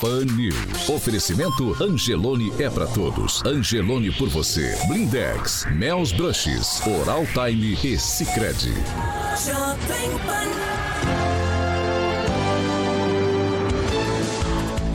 Pan News. Oferecimento Angelone é pra todos. Angelone por você. Blindex, Mel's Brushes, Oral Time e Sicredi. Jovem Pan.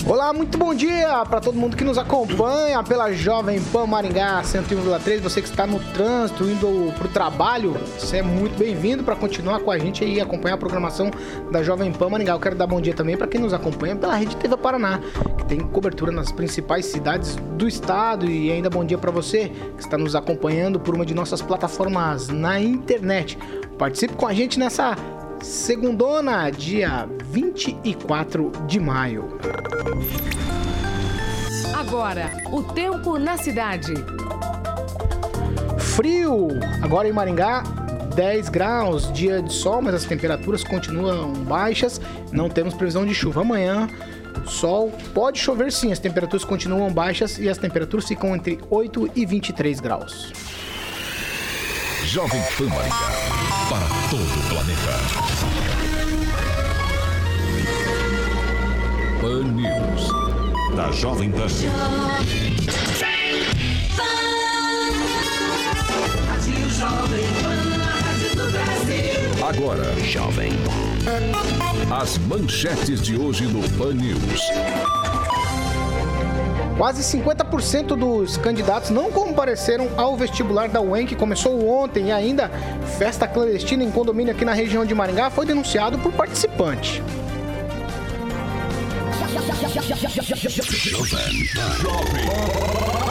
Olá, muito bom dia para todo mundo que nos acompanha pela Jovem Pan Maringá 101,3. Você que está no trânsito, indo para o trabalho, você é muito bem-vindo para continuar com a gente e acompanhar a programação da Jovem Pan Maringá. Eu quero dar bom dia também para quem nos acompanha pela Rede TV Paraná, que tem cobertura nas principais cidades do estado. E ainda bom dia para você que está nos acompanhando por uma de nossas plataformas na internet. Participe com a gente nessa segundona, dia 24 de maio. Agora, o tempo na cidade. Frio, agora em Maringá, 10 graus, dia de sol, mas as temperaturas continuam baixas. Não temos previsão de chuva. Amanhã, sol, pode chover sim, as temperaturas continuam baixas e as temperaturas ficam entre 8 e 23 graus. Jovem Pan Maringá. Para todo o planeta. Pan News. Da Jovem Pan. Rádio Jovem Pan. Agora, As manchetes de hoje no Pan News. Quase 50% dos candidatos não compareceram ao vestibular da UEM, que começou ontem, e ainda festa clandestina em condomínio aqui na região de Maringá foi denunciado por participante. Jovem Pan,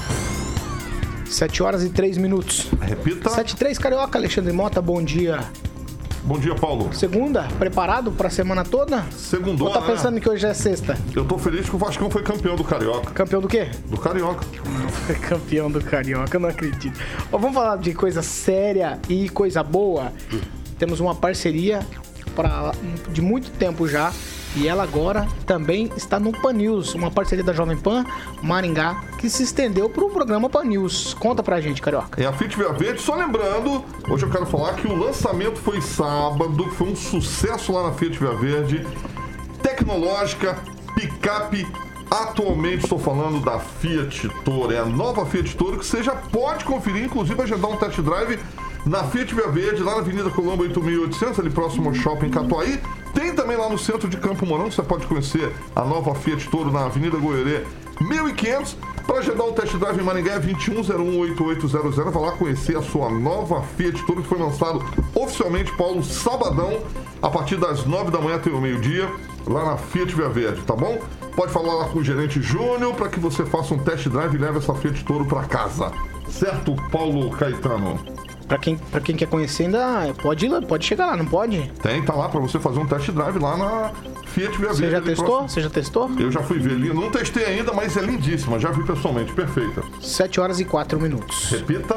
7 horas e 3 minutos. Repita. 7 e 3, Carioca, Alexandre Mota, bom dia. Bom dia, Paulo. Segunda, preparado pra semana toda? Segundou, Ou tá né? pensando que hoje é sexta? Eu tô feliz que o Vascão foi campeão do Carioca. Campeão do quê? Do Carioca. Campeão do Carioca, eu não acredito. Ó, vamos falar de coisa séria e coisa boa. Temos uma parceria pra, de muito tempo já. E ela agora também está no Pan News, uma parceria da Jovem Pan Maringá, que se estendeu para o programa Pan News. Conta pra gente, Carioca. É a Fit Via Verde. Só lembrando, hoje eu quero falar que o lançamento foi sábado, foi um sucesso lá na Fiat Via Verde. Tecnológica, picape. Atualmente estou falando da Fiat Toro, é a nova Fiat Toro que você já pode conferir, inclusive agendar um test drive na Fiat Via Verde, lá na Avenida Colombo 8800, ali próximo ao Shopping Catuaí. Tem também lá no centro de Campo Mourão, você pode conhecer a nova Fiat Toro na Avenida Goiorê 1500. Para agendar um test drive em Maringá é 21018800. Vai lá conhecer a sua nova Fiat Toro que foi lançado oficialmente, Paulo, sabadão, a partir das 9 da manhã até o meio-dia, lá na Fiat Via Verde, tá bom? Pode falar lá com o gerente Júnior para que você faça um test drive e leve essa Fiat Toro para casa. Certo, Paulo Caetano? Pra quem, pra quem quer conhecer, ainda pode ir lá, pode chegar lá, não pode? Tem, tá lá para você fazer um test drive lá na Fiat Via Você já testou? próximo. Você já testou? Eu já fui ver ali, não testei ainda, mas é lindíssima, já vi pessoalmente, perfeita. 7 horas e 4 minutos. Repita.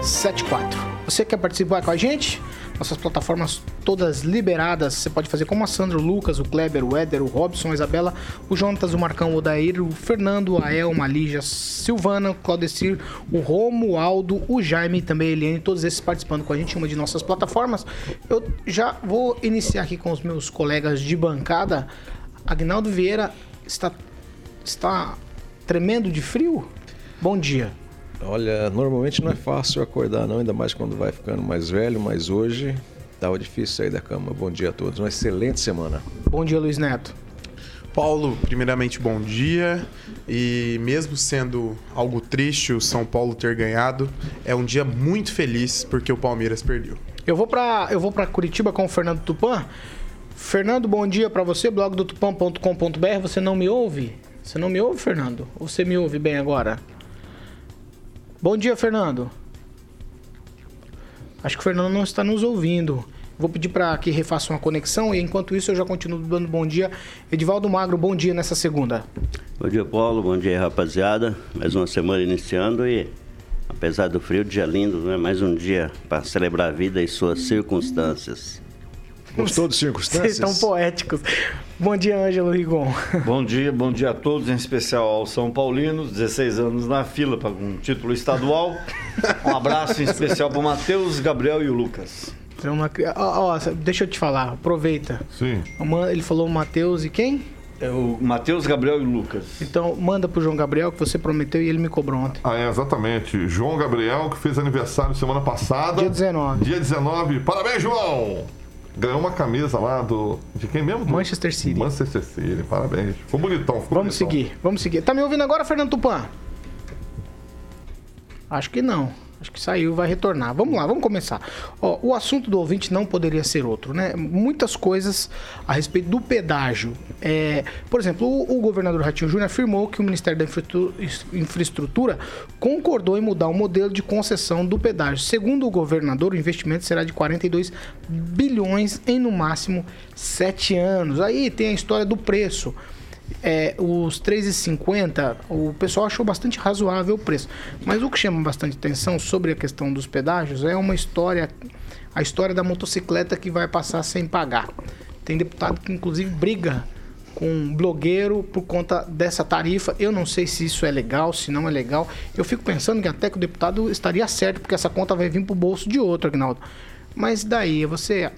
7 e 4. Você quer participar com a gente? Nossas plataformas todas liberadas. Você pode fazer como a Sandra, o Lucas, o Kleber, o Éder, o Robson, a Isabela, o Jonatas, o Marcão, o Odair, o Fernando, a Elma, a Lígia, Silvana, o Claudecir, o Romo, o Jaime também a Eliane, todos esses participando com a gente uma de nossas plataformas. Eu já vou iniciar aqui com os meus colegas de bancada. Agnaldo Vieira está, está tremendo de frio? Bom dia. Olha, normalmente não é fácil acordar não, ainda mais quando vai ficando mais velho, mas hoje estava difícil sair da cama. Bom dia a todos, uma excelente semana. Bom dia, Luiz Neto. Paulo, primeiramente bom dia. E mesmo sendo algo triste o São Paulo ter ganhado, é um dia muito feliz porque o Palmeiras perdeu. Eu vou para eu vou para Curitiba com o Fernando Tupan. Fernando, bom dia para você, blog do tupan.com.br. Você não me ouve? Você não me ouve, Fernando? Ou você me ouve bem agora? Bom dia, Fernando. Acho que o Fernando não está nos ouvindo. Vou pedir para que refaça uma conexão e enquanto isso eu já continuo dando bom dia. Edivaldo Magro, bom dia nessa segunda. Bom dia, Paulo. Bom dia, rapaziada. Mais uma semana iniciando e, apesar do frio, dia lindo, né? Mais um dia para celebrar a vida e suas circunstâncias. Gostou de circunstâncias? Vocês estão poéticos. Bom dia, Ângelo Rigon. Bom dia, bom dia a todos, em especial ao São Paulino, 16 anos na fila para um título estadual. Um abraço em especial para o Matheus, Gabriel e o Lucas. Uma ó, ó, deixa eu te falar, aproveita. Sim. Ele falou o Matheus e quem? É o Matheus, Gabriel e o Lucas. Então manda pro João Gabriel que você prometeu e ele me cobrou ontem. Ah, é, exatamente. João Gabriel, que fez aniversário semana passada. Dia 19. Dia 19. Parabéns, João! Ganhou uma camisa lá do. De quem mesmo? Do- Manchester City. Manchester City, parabéns. Ficou bonitão, ficou Vamos bonitão. seguir, vamos seguir. Tá me ouvindo agora, Fernando Tupan? Acho que não. Acho que saiu, vai retornar. Vamos lá, vamos começar. Ó, o assunto do ouvinte não poderia ser outro, né? Muitas coisas a respeito do pedágio. É, por exemplo, o, o governador Ratinho Júnior afirmou que o Ministério da Infraestru- Infraestrutura concordou em mudar o modelo de concessão do pedágio. Segundo o governador, o investimento será de 42 bilhões em no máximo 7 anos. Aí tem a história do preço é, os 3,50, o pessoal achou bastante razoável o preço. Mas o que chama bastante atenção sobre a questão dos pedágios é uma história, a história da motocicleta que vai passar sem pagar. Tem deputado que inclusive briga com um blogueiro por conta dessa tarifa. Eu não sei se isso é legal, se não é legal. Eu fico pensando que até que o deputado estaria certo, porque essa conta vai vir pro bolso de outro, Agnaldo. Mas daí você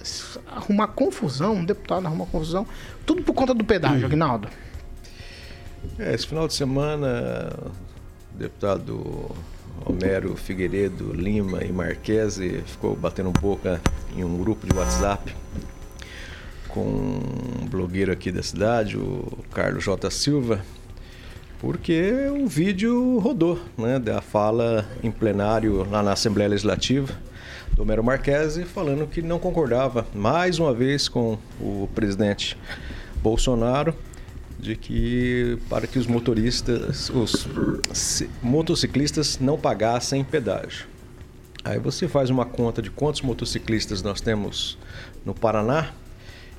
arrumar confusão, um deputado arrumar confusão, tudo por conta do pedágio, Agnaldo. É, esse final de semana, o deputado Homero Figueiredo Lima e Marquese ficou batendo um pouco em um grupo de WhatsApp com um blogueiro aqui da cidade, o Carlos J. Silva, porque o vídeo rodou, né, da fala em plenário lá na Assembleia Legislativa do Homero Marquese falando que não concordava mais uma vez com o presidente Bolsonaro de que para que os motoristas, os ci- motociclistas não pagassem pedágio. Aí você faz uma conta de quantos motociclistas nós temos no Paraná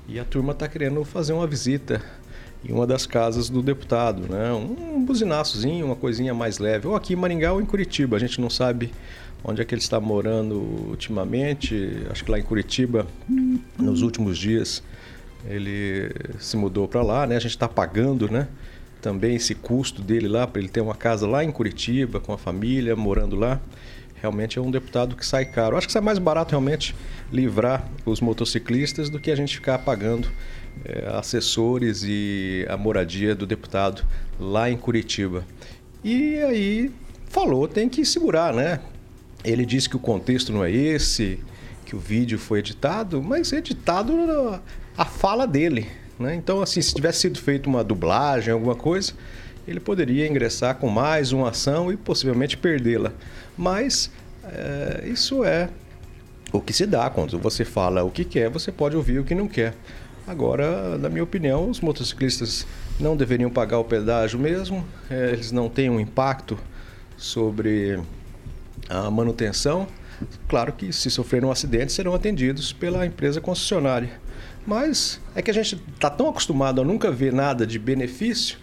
e a turma está querendo fazer uma visita em uma das casas do deputado, né? Um buzinaçozinho, uma coisinha mais leve. Ou aqui em Maringá ou em Curitiba, a gente não sabe onde é que ele está morando ultimamente. Acho que lá em Curitiba, nos últimos dias, ele se mudou para lá, né? A gente está pagando, né? Também esse custo dele lá para ele ter uma casa lá em Curitiba com a família morando lá. Realmente é um deputado que sai caro. Acho que sai mais barato realmente livrar os motociclistas do que a gente ficar pagando eh, assessores e a moradia do deputado lá em Curitiba. E aí falou, tem que segurar, né? Ele disse que o contexto não é esse, que o vídeo foi editado, mas editado a fala dele. Né? Então, assim, se tivesse sido feita uma dublagem, alguma coisa, ele poderia ingressar com mais uma ação e possivelmente perdê-la. Mas eh, isso é o que se dá. Quando você fala o que quer, você pode ouvir o que não quer. Agora, na minha opinião, os motociclistas não deveriam pagar o pedágio mesmo, eh, eles não têm um impacto sobre a manutenção. Claro que se sofrerem um acidente serão atendidos pela empresa concessionária. Mas é que a gente está tão acostumado a nunca ver nada de benefício,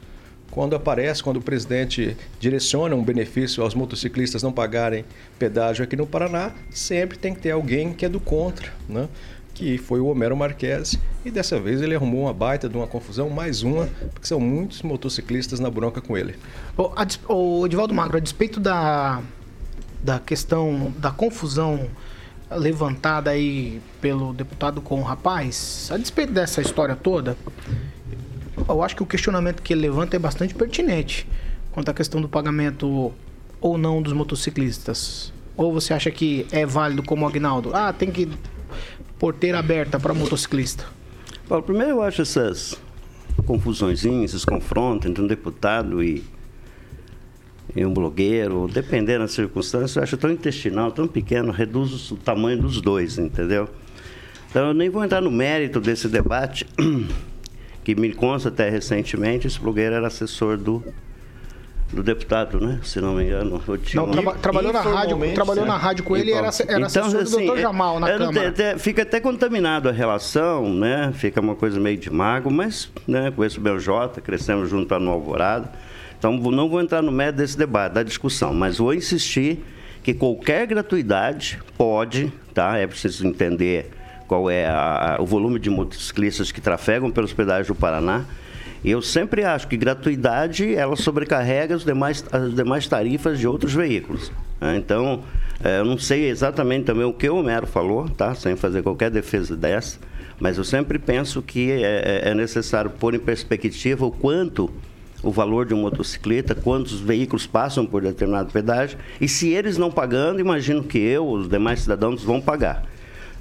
quando aparece, quando o presidente direciona um benefício aos motociclistas não pagarem pedágio aqui no Paraná, sempre tem que ter alguém que é do contra, né? que foi o Homero Marques, e dessa vez ele arrumou uma baita de uma confusão, mais uma, porque são muitos motociclistas na bronca com ele. Des- ô, Edivaldo Magro, a despeito da, da questão da confusão levantada aí pelo deputado com o rapaz, a despeito dessa história toda, eu acho que o questionamento que ele levanta é bastante pertinente quanto à questão do pagamento ou não dos motociclistas. Ou você acha que é válido como o Agnaldo? Ah, tem que porteira aberta para motociclista. Paulo, primeiro eu acho essas confusõezinhas, esses confrontos entre um deputado e, e um blogueiro, dependendo da circunstância, eu acho tão intestinal, tão pequeno, reduz o tamanho dos dois, entendeu? Então eu nem vou entrar no mérito desse debate, que me consta até recentemente, esse blogueiro era assessor do, do deputado, né? Se não me engano. eu tinha Não, traba- trabalhou na rádio, trabalhou né? na rádio com ele e era, era Então, assessor do assim, Dr. é- Jamal na Câmara. até- fica até contaminado a relação, né? Fica uma coisa meio de mago, mas né, conheço o BJ, crescemos junto lá no Alvorada. Então, não vou entrar no mérito desse debate, da discussão, mas vou insistir que qualquer gratuidade pode, tá? É preciso entender qual é a- o volume de motociclistas que trafegam pelos pedágios do Paraná. Eu sempre acho que gratuidade ela sobrecarrega os demais, as demais tarifas de outros veículos. né? Então, eh, eu não sei exatamente também o que o Homero falou, tá? sem fazer qualquer defesa dessa, mas eu sempre penso que é, é- é necessário pôr em perspectiva o quanto o valor de uma motocicleta, quantos veículos passam por determinado pedágio, e se eles não pagando, imagino que eu, os demais cidadãos, vão pagar.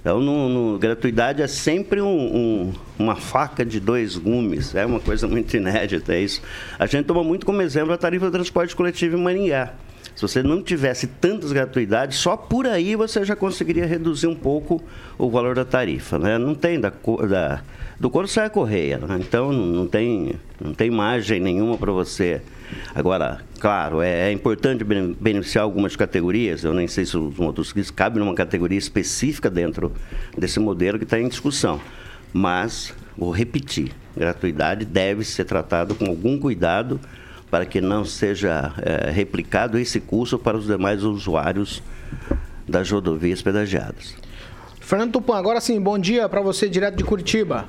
Então, no, no- gratuidade é sempre um- um- uma faca de dois gumes. É uma coisa muito inédita é isso. A gente toma muito como exemplo a tarifa do transporte coletivo em Maringá. Se você não tivesse tantas gratuidades, só por aí você já conseguiria reduzir um pouco o valor da tarifa. Né? Não tem da, da, do quando sai a correia. né? Então, não tem, não tem margem nenhuma para você Agora, claro, é, é importante bene- beneficiar algumas categorias. Eu nem sei se os motociclistas cabem numa categoria específica dentro desse modelo que está em discussão. Mas, vou repetir, gratuidade deve ser tratado com algum cuidado para que não seja eh, replicado esse custo para os demais usuários das rodovias pedagiadas. Fernando Tupan, agora sim, bom dia para você direto de Curitiba.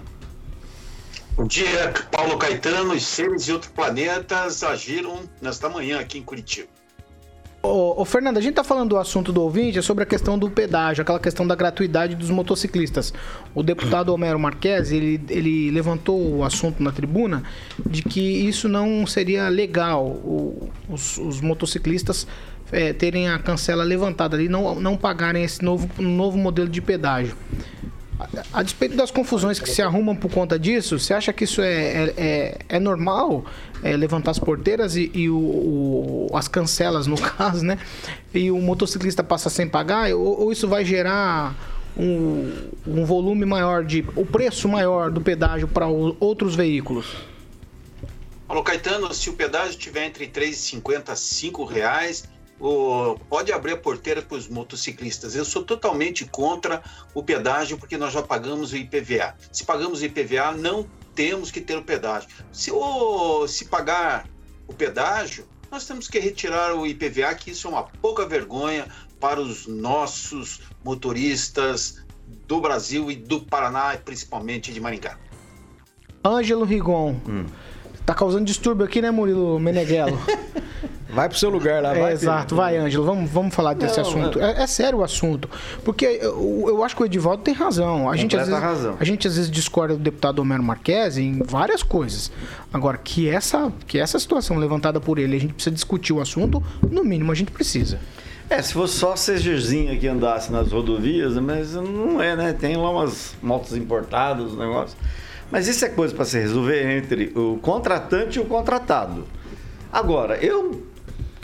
Bom dia, Paulo Caetano. Os seres de outros planetas agiram nesta manhã aqui em Curitiba. Ô, ô, Fernando, a gente tá falando do assunto do ouvinte, é sobre a questão do pedágio, aquela questão da gratuidade dos motociclistas. O deputado Homero Marques, ele, ele levantou o assunto na tribuna de que isso não seria legal, o- os, os motociclistas é, terem a cancela levantada ali, não, não pagarem esse novo, novo modelo de pedágio. A, a despeito das confusões que se arrumam por conta disso, você acha que isso é, é, é- é normal? É, levantar as porteiras e, e o, o- as cancelas, no caso, né? E o motociclista passa sem pagar? Ou, ou isso vai gerar um, um volume maior de. o preço maior do pedágio para outros veículos? Paulo Caetano, se o pedágio estiver entre R$ 3,50 a 5 reais, o- pode abrir a porteira para os motociclistas. Eu sou totalmente contra o pedágio porque nós já pagamos o IPVA. Se pagamos o IPVA, não temos que ter o pedágio. Se, o- se pagar o pedágio, nós temos que retirar o IPVA, que isso é uma pouca vergonha para os nossos motoristas do Brasil e do Paraná, principalmente de Maringá. Ângelo Rigon. Tá causando distúrbio aqui, né, Murilo Meneghello? Vai pro seu lugar lá, É, vai. exato, vai, Ângelo. Vamos, vamos falar desse Não, assunto. É, é sério o assunto. Porque eu, eu acho que o Edivaldo tem razão. A gente, às vezes, razão. a gente às vezes discorda do deputado Homero Marques em várias coisas. Agora, que essa, que essa situação levantada por ele, a gente precisa discutir o assunto, no mínimo a gente precisa. É, se fosse só CGzinha que andasse nas rodovias, mas não é, né? Tem lá umas motos importadas, um negócio. Mas isso é coisa para se resolver entre o contratante e o contratado. Agora, eu,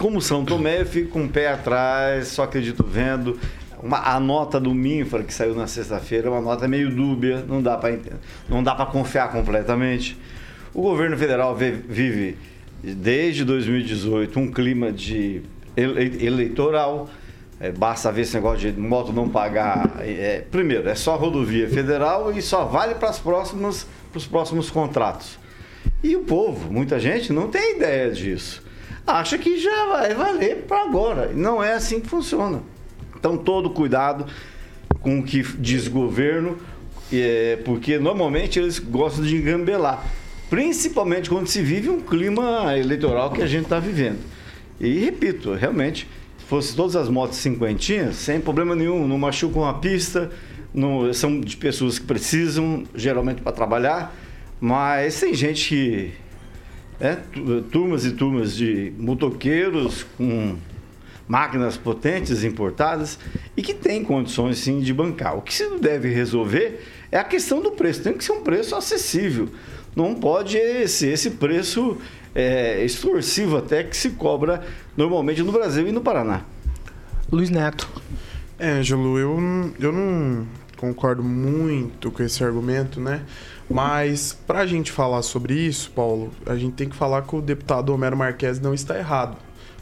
como São Tomé, eu fico com o pé atrás, só acredito vendo. Uma- a nota do Minfra que saiu na sexta-feira é uma nota meio dúbia, não dá para confiar completamente. O governo federal ve- vive desde 2018 um clima de ele- eleitoral. É, basta ver esse negócio de moto não pagar. é, primeiro, é só rodovia federal e só vale para os próximos contratos. E o povo, muita gente, não tem ideia disso. Acha que já vai valer para agora. Não é assim que funciona. Então, todo cuidado com o que diz governo, é, porque normalmente eles gostam de engambelar. Principalmente quando se vive um clima eleitoral que a gente está vivendo. E repito, realmente, se fosse todas as motos cinquentinhas, sem problema nenhum, não machucam a pista, não, são de pessoas que precisam, geralmente, para trabalhar, mas tem gente que. É, tu- turmas e turmas de motoqueiros com máquinas potentes importadas e que tem condições sim de bancar. O que se deve resolver é a questão do preço. Tem que ser um preço acessível. Não pode ser esse preço é, extorsivo até que se cobra normalmente no Brasil e no Paraná. Luiz Neto. É, Ângelo, eu, eu não concordo muito com esse argumento, né? Mas pra gente falar sobre isso, Paulo, a gente tem que falar que o deputado Homero Marques não está errado.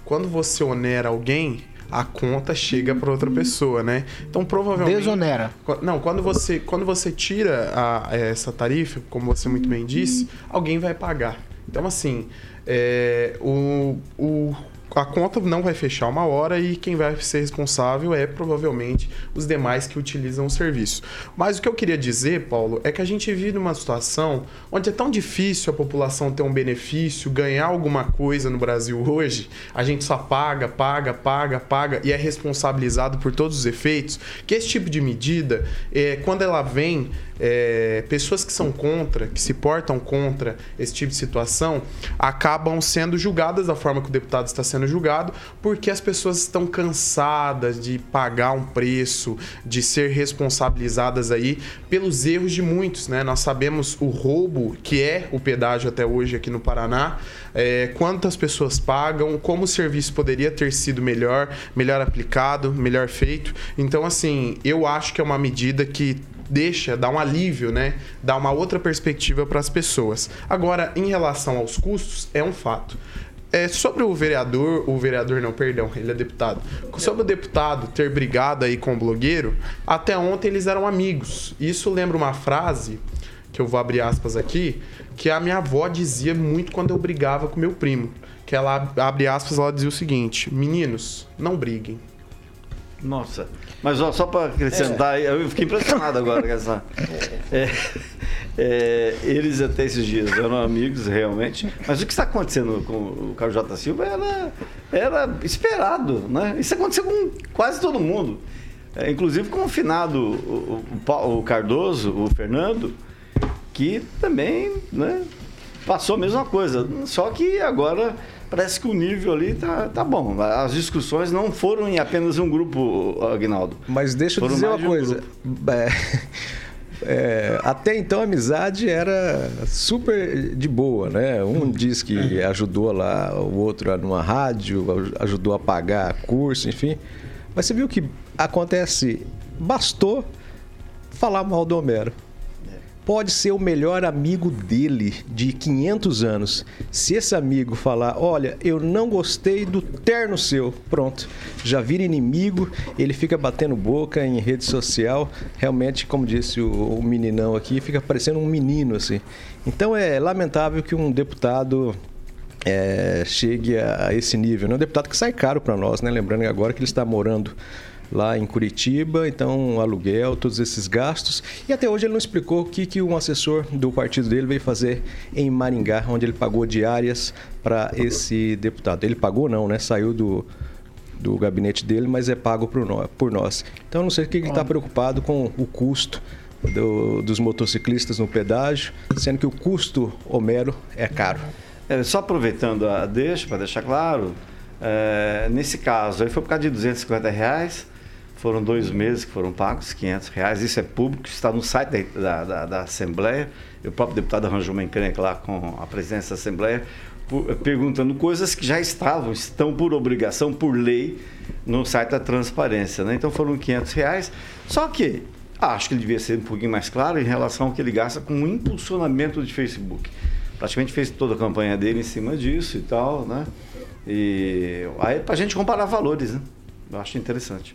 Quando você onera alguém, a conta chega para outra pessoa, né? Então provavelmente Desonera. Não, quando você, quando você tira a- essa tarifa, como você muito bem disse, alguém vai pagar. Então, assim, é, o, o- a conta não vai fechar uma hora e quem vai ser responsável é provavelmente os demais que utilizam o serviço. Mas o que eu queria dizer, Paulo, é que a gente vive numa situação onde é tão difícil a população ter um benefício, ganhar alguma coisa no Brasil hoje. A gente só paga, paga, paga, paga e é responsabilizado por todos os efeitos. Que esse tipo de medida, é, quando ela vem, é, pessoas que são contra, que se portam contra esse tipo de situação, acabam sendo julgadas da forma que o deputado está sendo julgado, porque as pessoas estão cansadas de pagar um preço, de ser responsabilizadas aí pelos erros de muitos, né? Nós sabemos o roubo que é o pedágio até hoje aqui no Paraná, é, quantas pessoas pagam, como o serviço poderia ter sido melhor, melhor aplicado, melhor feito. Então, assim, eu acho que é uma medida que deixa, dá um alívio, né? Dá uma outra perspectiva para as pessoas. Agora, em relação aos custos, é um fato. É, sobre o vereador, o vereador não, perdão, ele é deputado. Sobre o deputado ter brigado aí com o blogueiro, até ontem eles eram amigos. Isso lembra uma frase, que eu vou abrir aspas aqui, que a minha avó dizia muito quando eu brigava com meu primo. Que ela, abre aspas, ela dizia o seguinte, meninos, não briguem. Nossa. Mas ó, só para acrescentar, eu fiquei impressionado agora com essa. É, é, eles até esses dias eram amigos, realmente. Mas o que está acontecendo com o Carlos J. Silva era, era esperado, né? Isso aconteceu com quase todo mundo. É, inclusive com o finado o, o Cardoso, o Fernando, que também né, passou a mesma coisa. Só que agora parece que o nível ali tá, tá bom. As discussões não foram em apenas um grupo, Agnaldo. Mas deixa eu Foram dizer uma de um coisa. É, é, até então a amizade era super de boa, né? Um diz que ajudou lá, o outro numa rádio, ajudou a pagar curso, enfim. Mas você viu que acontece, bastou falar mal do Homero. Pode ser o melhor amigo dele de 500 anos. Se esse amigo falar, olha, eu não gostei do terno seu, pronto, já vira inimigo, ele fica batendo boca em rede social. Realmente, como disse o, o meninão aqui, fica parecendo um menino assim. Então é lamentável que um deputado é, chegue a, esse nível. né? Um deputado que sai caro para nós, né? Lembrando agora que ele está morando lá em Curitiba, então aluguel, todos esses gastos. E até hoje ele não explicou o que, que um assessor do partido dele veio fazer em Maringá, onde ele pagou diárias para esse deputado. Ele pagou não, né? Saiu do, do gabinete dele, mas é pago por nós. Por nós. Então não sei o que ele está preocupado com o custo do- dos motociclistas no pedágio, sendo que o custo Homero é caro. É, só aproveitando a deixa, para deixar claro, é, nesse caso, aí foi por causa de 250 reais, foram dois meses que foram pagos, 500 reais, isso é público, está no site da, da, da- Assembleia, o próprio deputado arranjou uma encrenca lá com a presidência da Assembleia, perguntando coisas que já estavam, estão por obrigação, por lei, no site da transparência. Né? Então foram 500 reais, só que acho que ele devia ser um pouquinho mais claro em relação ao que ele gasta com o impulsionamento de Facebook praticamente fez toda a campanha dele em cima disso e tal, né? E aí pra gente comparar valores, né? Eu acho interessante.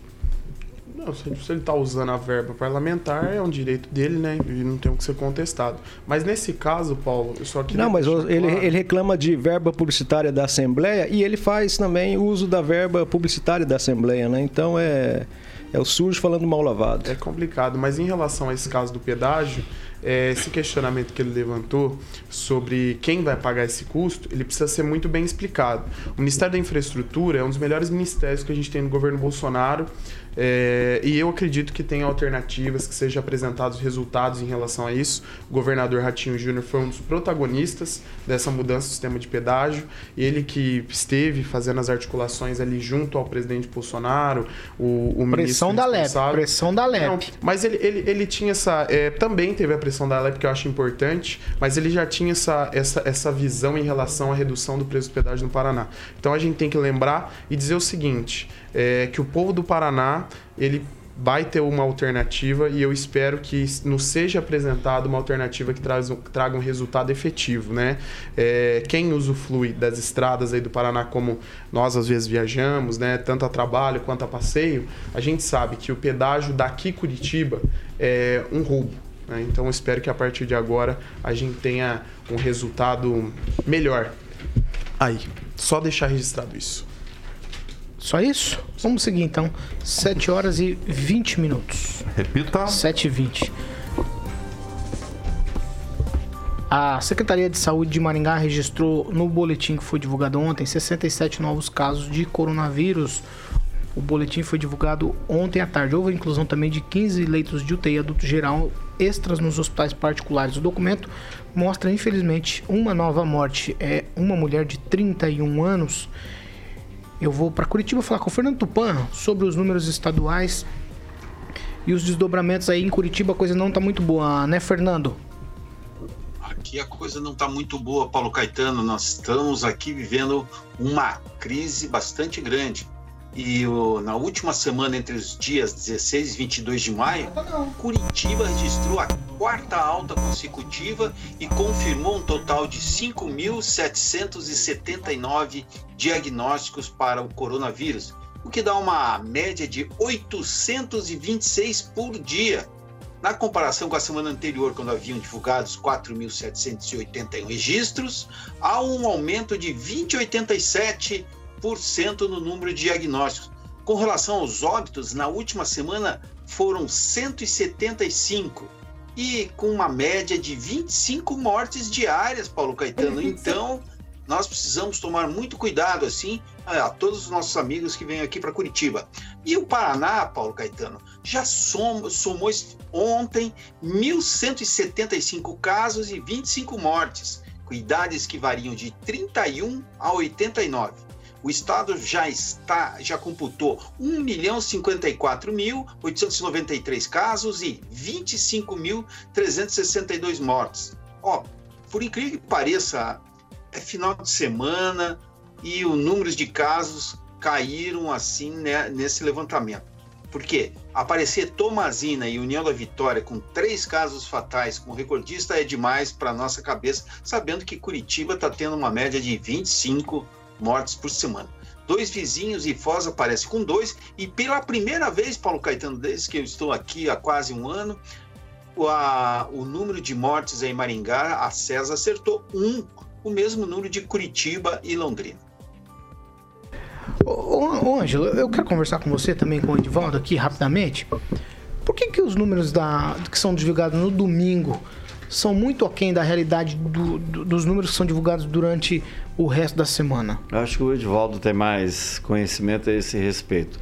Não, se ele está usando a verba parlamentar, é um direito dele, né? E não tem o que ser contestado. Mas nesse caso, Paulo, eu só queria. Não, mas ele, claro- ele reclama de verba publicitária da Assembleia e ele faz também uso da verba publicitária da Assembleia, né? Então é, é o sujo falando mal lavado. É complicado, mas em relação a esse caso do pedágio, é, esse questionamento que ele levantou sobre quem vai pagar esse custo, ele precisa ser muito bem explicado. O Ministério da Infraestrutura é um dos melhores ministérios que a gente tem no governo Bolsonaro. É, e eu acredito que tem alternativas, que sejam apresentados resultados em relação a isso. O governador Ratinho Júnior foi um dos protagonistas dessa mudança do sistema de pedágio. Ele que esteve fazendo as articulações ali junto ao presidente Bolsonaro, o, o Pressão ministro da LEP, pressão da LEP. Não, mas ele, ele, ele tinha essa. é, também teve a pressão da LEP, que eu acho importante, mas ele já tinha essa, essa, essa visão em relação à redução do preço do pedágio no Paraná. Então a gente tem que lembrar e dizer o seguinte: é, que o povo do Paraná, ele vai ter uma alternativa e eu espero que nos seja apresentada uma alternativa que traz, traga um resultado efetivo, né? É, quem usufrui das estradas aí do Paraná, como nós às vezes viajamos, né? Tanto a trabalho quanto a passeio, a gente sabe que o pedágio daqui Curitiba é um roubo. né? Então eu espero que a partir de agora a gente tenha um resultado melhor. Aí, só deixar registrado isso. Só isso? Vamos seguir então. 7 horas e 20 minutos. Repita. 7 e 20. A Secretaria de Saúde de Maringá registrou no boletim que foi divulgado ontem 67 novos casos de coronavírus. O boletim foi divulgado ontem à tarde. Houve a inclusão também de 15 leitos de UTI adulto geral extras nos hospitais particulares. O documento mostra, infelizmente, uma nova morte. É uma mulher de 31 anos. Eu vou para Curitiba falar com o Fernando Tupan sobre os números estaduais e os desdobramentos aí em Curitiba. A coisa não tá muito boa, né, Fernando? Aqui a coisa não está muito boa, Paulo Caetano. Nós estamos aqui vivendo uma crise bastante grande. E o- na última semana, entre os dias 16 e 22 de maio, Curitiba registrou a quarta alta consecutiva e confirmou um total de 5.779 diagnósticos para o coronavírus, o que dá uma média de 826 por dia. Na comparação com a semana anterior, quando haviam divulgados 4.781 registros, há um aumento de 20,87% no número de diagnósticos. Com relação aos óbitos, na última semana foram 175 e com uma média de 25 mortes diárias, Paulo Caetano. Então, nós precisamos tomar muito cuidado assim a todos os nossos amigos que vêm aqui para Curitiba. E o Paraná, Paulo Caetano, já somos, somou ontem 1.175 casos e 25 mortes, com idades que variam de 31 a 89. O estado já está, já computou 1.054.893 casos e 25.362 mortes. Ó, por incrível que pareça, é final de semana e os números de casos caíram assim né, nesse levantamento. Por quê? Aparecer Tomazina e União da Vitória com três casos fatais como recordista é demais para nossa cabeça, sabendo que Curitiba está tendo uma média de 25 mortes por semana. Dois vizinhos e Foz aparece com dois, e pela primeira vez, Paulo Caetano, desde que eu estou aqui há quase um ano, o, a- o número de mortes em Maringá, a César acertou um, o mesmo número de Curitiba e Londrina. Ô, Ângelo, eu quero conversar com você também, com o Edivaldo, aqui rapidamente. Por que, que os números da, que são divulgados no domingo são muito aquém da realidade do- do- dos números que são divulgados durante o resto da semana? Eu acho que o Edivaldo tem mais conhecimento a esse respeito.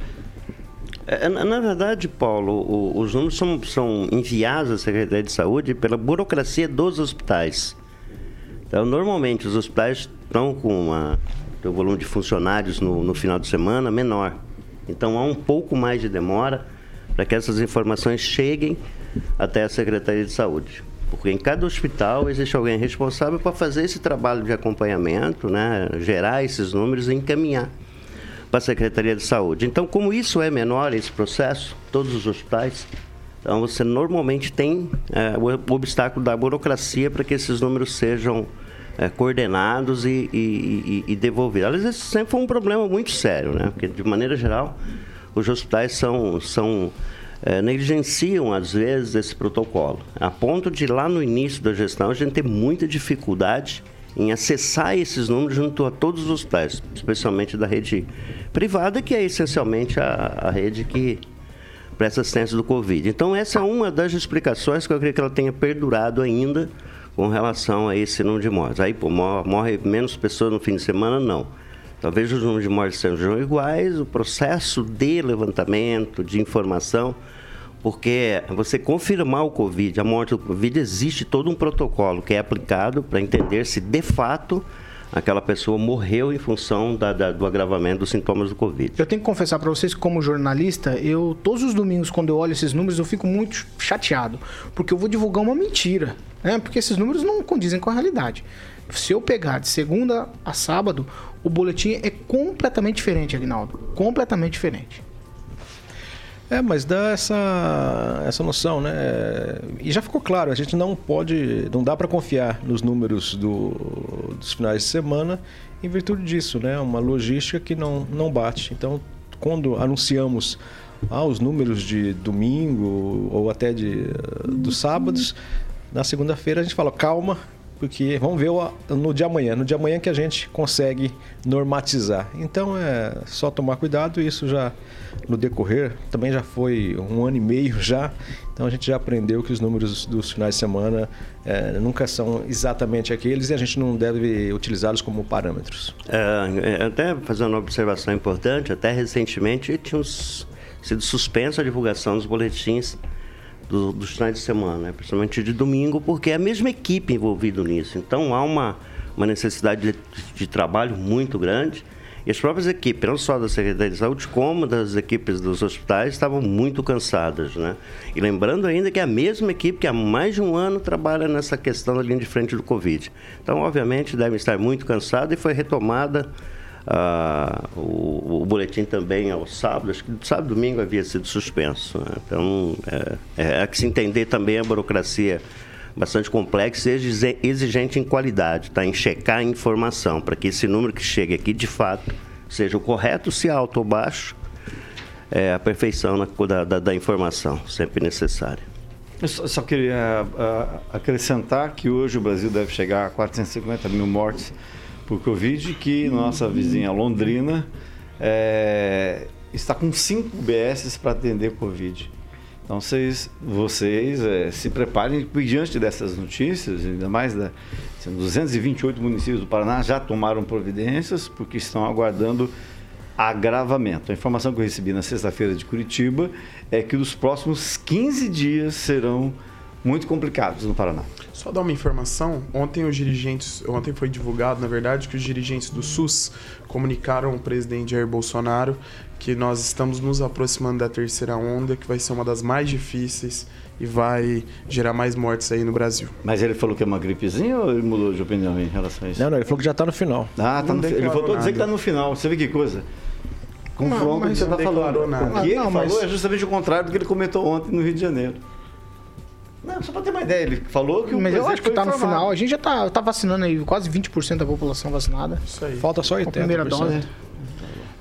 É, na na verdade, Paulo, o- os números são, são enviados à Secretaria de Saúde pela burocracia dos hospitais. Então, normalmente, os hospitais estão com uma, um volume de funcionários no, no final de semana menor. Então, há um pouco mais de demora para que essas informações cheguem até a Secretaria de Saúde. Porque em cada hospital existe alguém responsável para fazer esse trabalho de acompanhamento, né? gerar esses números e encaminhar para a Secretaria de Saúde. Então, como isso é menor, esse processo, todos os hospitais, então você normalmente tem é, o obstáculo da burocracia para que esses números sejam é, coordenados e, e- e- e devolvidos. Aliás, esse sempre foi um problema muito sério, né? Porque, de maneira geral, os hospitais são, são eh, negligenciam, às vezes, esse protocolo. A ponto de, lá no início da gestão, a gente ter muita dificuldade em acessar esses números junto a todos os hospitais, especialmente da rede privada, que é essencialmente a, a rede que presta assistência do Covid. Então, essa é uma das explicações que eu creio que ela tenha perdurado ainda com relação a esse número de mortes. Aí, pô, mor- morre menos pessoas no fim de semana? Não. Talvez os números de mortes sejam iguais, o processo de levantamento, de informação, porque você confirmar o Covid, a morte do Covid, existe todo um protocolo que é aplicado para entender se de fato aquela pessoa morreu em função da- da- do agravamento dos sintomas do Covid. Eu tenho que confessar pra vocês que como jornalista, eu todos os domingos quando eu olho esses números, eu fico muito chateado, porque eu vou divulgar uma mentira, né? Porque esses números não condizem com a realidade. Se eu pegar de segunda a sábado, o boletim é completamente diferente, Agnaldo. Completamente diferente. É, mas dá essa, essa noção, né? E já ficou claro, a gente não pode, não dá para confiar nos números do, dos finais de semana em virtude disso, né? Uma logística que não, não bate. Então, quando anunciamos ah, os números de domingo ou até de, dos sábados, na segunda-feira a gente fala, calma, porque vamos ver no dia amanhã, no dia amanhã que a gente consegue normatizar. Então é só tomar cuidado, isso já no decorrer também já foi um ano e meio já, então a gente já aprendeu que os números dos finais de semana eh, nunca são exatamente aqueles e a gente não deve utilizá-los como parâmetros. É, é, até fazendo uma observação importante, até recentemente tinha sido suspensa a divulgação dos boletins do- dos finais de semana, né? principalmente de domingo, porque é a mesma equipe envolvida nisso. Então há uma, uma necessidade de, de trabalho muito grande. E as próprias equipes, não só da Secretaria de Saúde, como das equipes dos hospitais, estavam muito cansadas. Né? E lembrando ainda que é a mesma equipe que há mais de um ano trabalha nessa questão da linha de frente do Covid. Então, obviamente, devem estar muito cansados e foi retomada ah, o, o boletim também ao sábado, acho que sábado e domingo havia sido suspenso. né? Então, é, é que se entender também a burocracia bastante complexa e exige- exigente em qualidade, tá? em checar a informação, para que esse número que chegue aqui, de fato, seja o correto, se alto ou baixo, é a perfeição na, da, da, da informação, sempre necessária. Eu só, queria ah, acrescentar que hoje o Brasil deve chegar a 450 mil mortes por Covid, que nossa vizinha Londrina eh, está com 5 UBSs para atender Covid. Então vocês, vocês eh, se preparem, diante dessas notícias, ainda mais da, assim, 228 municípios do Paraná já tomaram providências, porque estão aguardando agravamento. A informação que eu recebi na sexta-feira de Curitiba é que os próximos 15 dias serão muito complicados no Paraná. Só dar uma informação, ontem os dirigentes, ontem foi divulgado, na verdade, que os dirigentes do SUS comunicaram ao presidente Jair Bolsonaro que nós estamos nos aproximando da terceira onda, que vai ser uma das mais difíceis e vai gerar mais mortes aí no Brasil. Mas ele falou que é uma gripezinha ou ele mudou de opinião em relação a isso? Não, não, ele falou que já está no final. Ah, tá Não no, fi- ele voltou a dizer que está no final. Você vê que coisa? Com o que você está falando. nada. O que ele Não, falou mas- é justamente o contrário do que ele comentou ontem no Rio de Janeiro. Não, só para ter uma ideia, ele falou que o Mas eu acho que foi tá no final. A gente já tá, tá vacinando aí quase 20% da população vacinada. Isso aí. Falta só Com a 80%. primeira dose.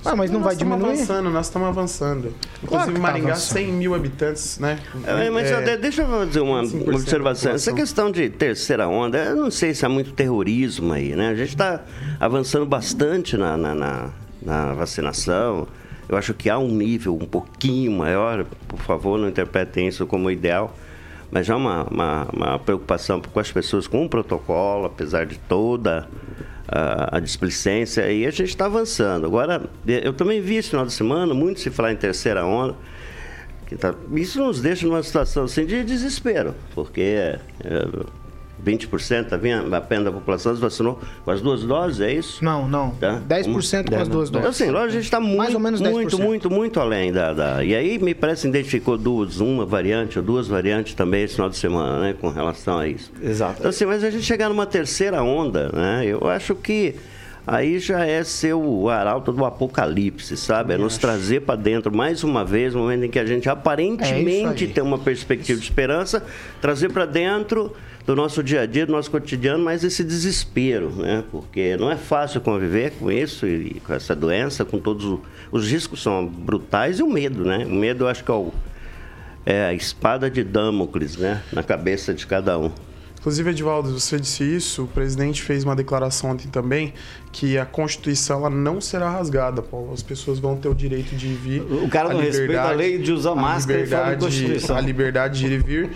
Ah, mas não nós vai estamos diminuir? avançando, nós estamos avançando. Inclusive, que tá Maringá, avançando. 100 mil habitantes, né? É, mas É, deixa eu fazer uma 25% uma observação. Essa questão de terceira onda, eu não sei se há muito terrorismo aí, né? A gente está avançando bastante na, na, na- na vacinação. Eu acho que há um nível um pouquinho maior, por favor, não interpretem isso como ideal, mas já há uma, uma, uma preocupação com as pessoas com o protocolo, apesar de toda a, a displicência, e a gente está avançando. Agora, eu também vi esse final de semana muito se falar em terceira onda. Tá- isso nos deixa numa situação assim, de desespero, porque é, 20% tá apenas da população se vacinou com as duas doses, é isso? Não, não. Tá? 10% com as duas Então, doses. assim, lógico, a gente está muito, Mais ou menos 10%. muito, muito, muito além da, da- E aí, me parece, identificou duas, uma variante ou duas variantes também esse final de semana, né? Com relação a isso. Exato. Então, assim, mas a gente chegar numa terceira onda, né? Eu acho que aí já é ser o arauto do apocalipse, sabe? É nos trazer para dentro mais uma vez, no momento em que a gente aparentemente É tem uma perspectiva de esperança, trazer para dentro do nosso dia a dia, do nosso cotidiano, mas esse desespero, né? Porque não é fácil conviver com isso e com essa doença, com todos o- os riscos são brutais e o medo, né? O medo eu acho que é, o- é a espada de Damocles, né? Na cabeça de cada um. Inclusive, Edvaldo, você disse isso, o presidente fez uma declaração ontem também que a Constituição ela não será rasgada, Paulo. As pessoas vão ter o direito de vir. O cara não respeita a lei de usar a máscara e fala Constituição. A liberdade de ir e vir.